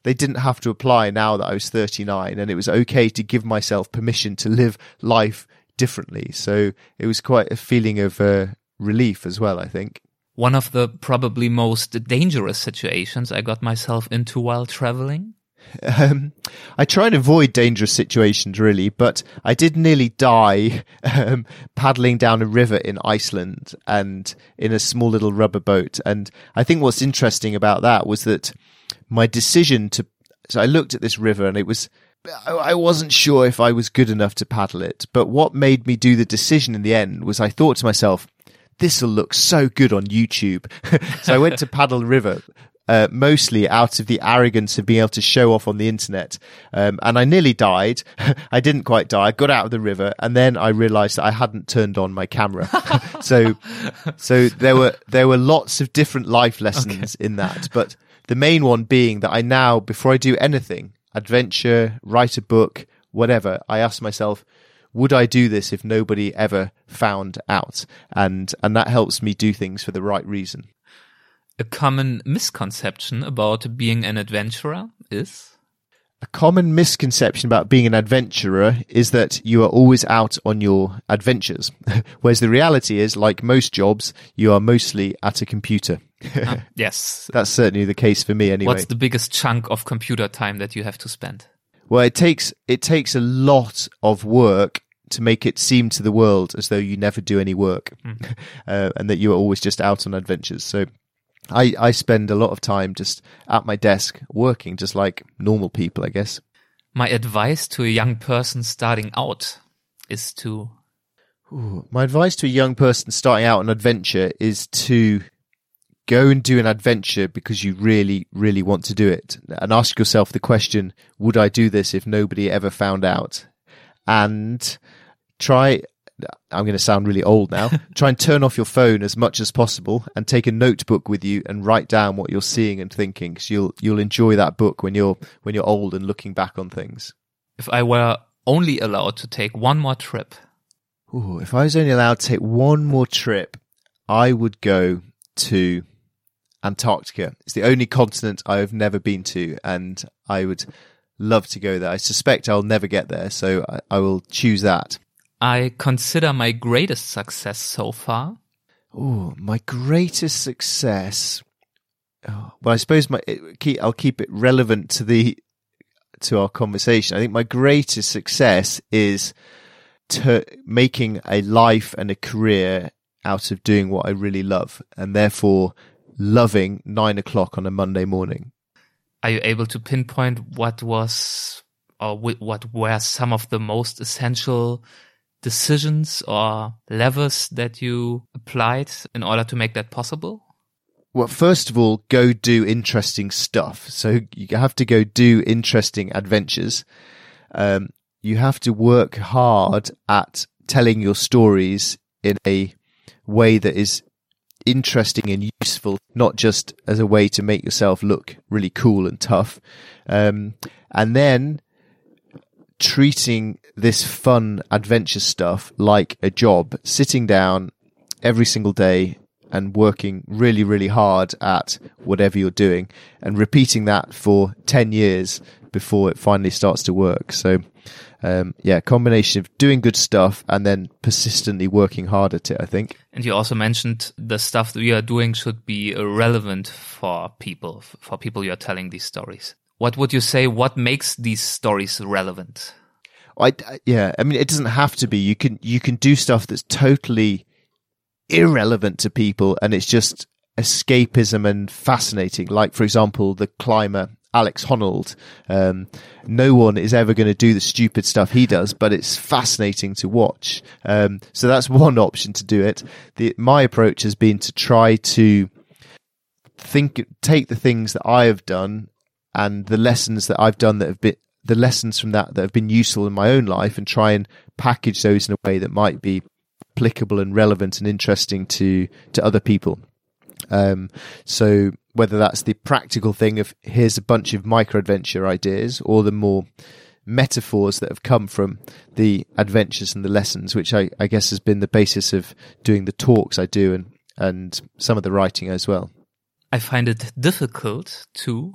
Speaker 1: they didn't have to apply now that I was 39 and it was okay to give myself permission to live life differently. So it was quite a feeling of uh, relief as well, I think.
Speaker 3: One of the probably most dangerous situations I got myself into while traveling.
Speaker 1: Um, I try and avoid dangerous situations really, but I did nearly die um, paddling down a river in Iceland and in a small little rubber boat. And I think what's interesting about that was that my decision to, so I looked at this river and it was, I wasn't sure if I was good enough to paddle it, but what made me do the decision in the end was I thought to myself, this will look so good on YouTube. so I went to paddle river, uh, mostly out of the arrogance of being able to show off on the internet. Um, and I nearly died. I didn't quite die. I got out of the river and then I realized that I hadn't turned on my camera. so, so there were, there were lots of different life lessons okay. in that, but the main one being that I now, before I do anything, adventure, write a book, whatever, I ask myself, would I do this if nobody ever found out? And, and that helps me do things for the right reason.
Speaker 3: A common misconception about being an adventurer is?
Speaker 1: A common misconception about being an adventurer is that you are always out on your adventures. Whereas the reality is, like most jobs, you are mostly at a computer.
Speaker 3: uh, yes.
Speaker 1: That's certainly the case for me anyway.
Speaker 3: What's the biggest chunk of computer time that you have to spend?
Speaker 1: Well, it takes, it takes a lot of work to make it seem to the world as though you never do any work mm. uh, and that you are always just out on adventures. So I, I spend a lot of time just at my desk working just like normal people, I guess.
Speaker 3: My advice to a young person starting out is to.
Speaker 1: Ooh, my advice to a young person starting out on adventure is to go and do an adventure because you really, really want to do it and ask yourself the question, would I do this if nobody ever found out? And try I'm going to sound really old now. Try and turn off your phone as much as possible and take a notebook with you and write down what you're seeing and thinking because you'll you'll enjoy that book when you're when you're old and looking back on things.
Speaker 3: If I were only allowed to take one more trip.
Speaker 1: Ooh, if I was only allowed to take one more trip, I would go to Antarctica. It's the only continent I have never been to and I would love to go there. I suspect I'll never get there, so I, I will choose that.
Speaker 3: I consider my greatest success so far.
Speaker 1: Oh, my greatest success. oh, well, I suppose my I'll keep it relevant to the to our conversation. I think my greatest success is to making a life and a career out of doing what I really love, and therefore loving nine o'clock on a Monday morning.
Speaker 3: Are you able to pinpoint what was or what were some of the most essential decisions or levers that you applied in order to make that possible?
Speaker 1: Well, first of all, go do interesting stuff. So you have to go do interesting adventures. Um, you have to work hard at telling your stories in a way that is interesting and useful, not just as a way to make yourself look really cool and tough. Um, and then treating this fun adventure stuff like a job, sitting down every single day and working really, really hard at whatever you're doing and repeating that for 10 years before it finally starts to work. So, um, yeah, combination of doing good stuff and then persistently working hard at it, I think.
Speaker 3: And you also mentioned the stuff that we are doing should be relevant for people, for people you are telling these stories. What would you say? What makes these stories relevant?
Speaker 1: I, yeah, I mean, it doesn't have to be. You can, you can do stuff that's totally irrelevant to people and it's just escapism and fascinating. Like, for example, the climber Alex Honnold. Um, no one is ever going to do the stupid stuff he does, but it's fascinating to watch. Um, so that's one option to do it. The, my approach has been to try to think, take the things that I have done and the lessons that I've done that have been, the lessons from that that have been useful in my own life and try and package those in a way that might be applicable and relevant and interesting to to other people. Um, so whether that's the practical thing of here's a bunch of micro adventure ideas, or the more metaphors that have come from the adventures and the lessons, which I, I guess has been the basis of doing the talks I do and and some of the writing as well.
Speaker 3: I find it difficult to.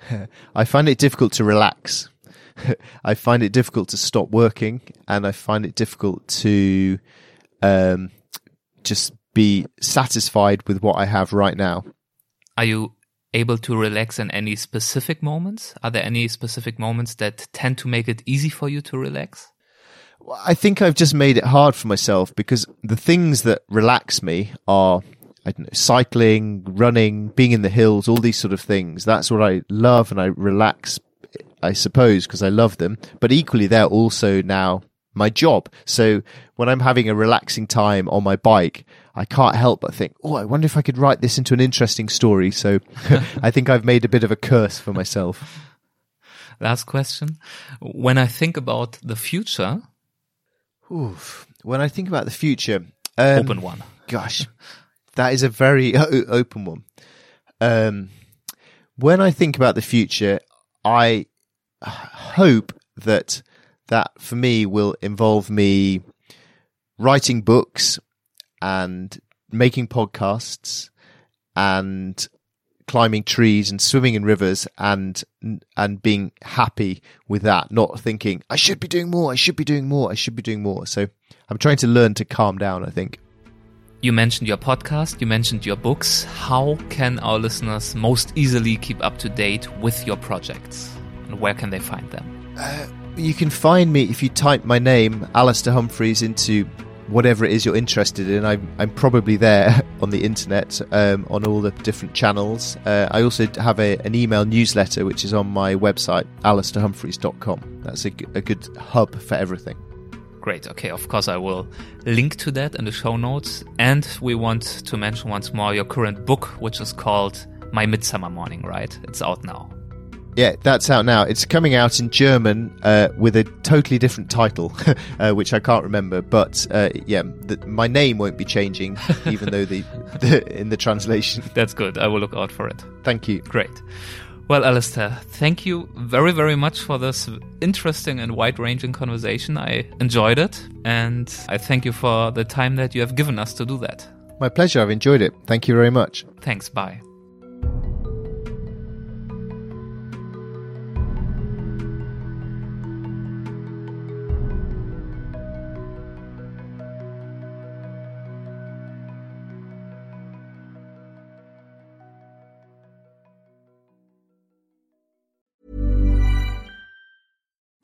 Speaker 1: I find it difficult to relax. I find it difficult to stop working, and I find it difficult to um, just be satisfied with what I have right now.
Speaker 3: Are you able to relax in any specific moments? Are there any specific moments that tend to make it easy for you to relax?
Speaker 1: I think I've just made it hard for myself because the things that relax me are I don't know, cycling, running, being in the hills, all these sort of things. That's what I love and I relax, I suppose, because I love them. But equally, they're also now my job. So when I'm having a relaxing time on my bike, I can't help but think, oh, I wonder if I could write this into an interesting story. So I think I've made a bit of a curse for myself.
Speaker 3: Last question. When I think about the future.
Speaker 1: Oof. When I think about the future.
Speaker 3: Um, open one.
Speaker 1: Gosh, that is a very open one. Um, when I think about the future, I hope that that for me will involve me writing books and making podcasts and climbing trees and swimming in rivers and and being happy with that not thinking I should be doing more I should be doing more I should be doing more so I'm trying to learn to calm down I think
Speaker 3: you mentioned your podcast you mentioned your books how can our listeners most easily keep up to date with your projects and where can they find them
Speaker 1: uh, you can find me if you type my name, Alastair Humphreys, into whatever it is you're interested in. I'm, I'm probably there on the internet um, on all the different channels. Uh, I also have a, an email newsletter which is on my website, alastairhumphreys.com. That's a, a good hub for everything.
Speaker 3: Great. Okay, of course, I will link to that in the show notes. And we want to mention once more your current book, which is called My Midsummer Morning, right? It's out now.
Speaker 1: Yeah, that's out now. It's coming out in German uh, with a totally different title, uh, which I can't remember. But uh, yeah, the, my name won't be changing, even though the, the, in the translation.
Speaker 3: That's good. I will look out for it.
Speaker 1: Thank you.
Speaker 3: Great. Well, Alastair, thank you very, very much for this interesting and wide ranging conversation. I enjoyed it, and I thank you for the time that you have given us to do that.
Speaker 1: My pleasure. I've enjoyed it. Thank you very much.
Speaker 3: Thanks. Bye.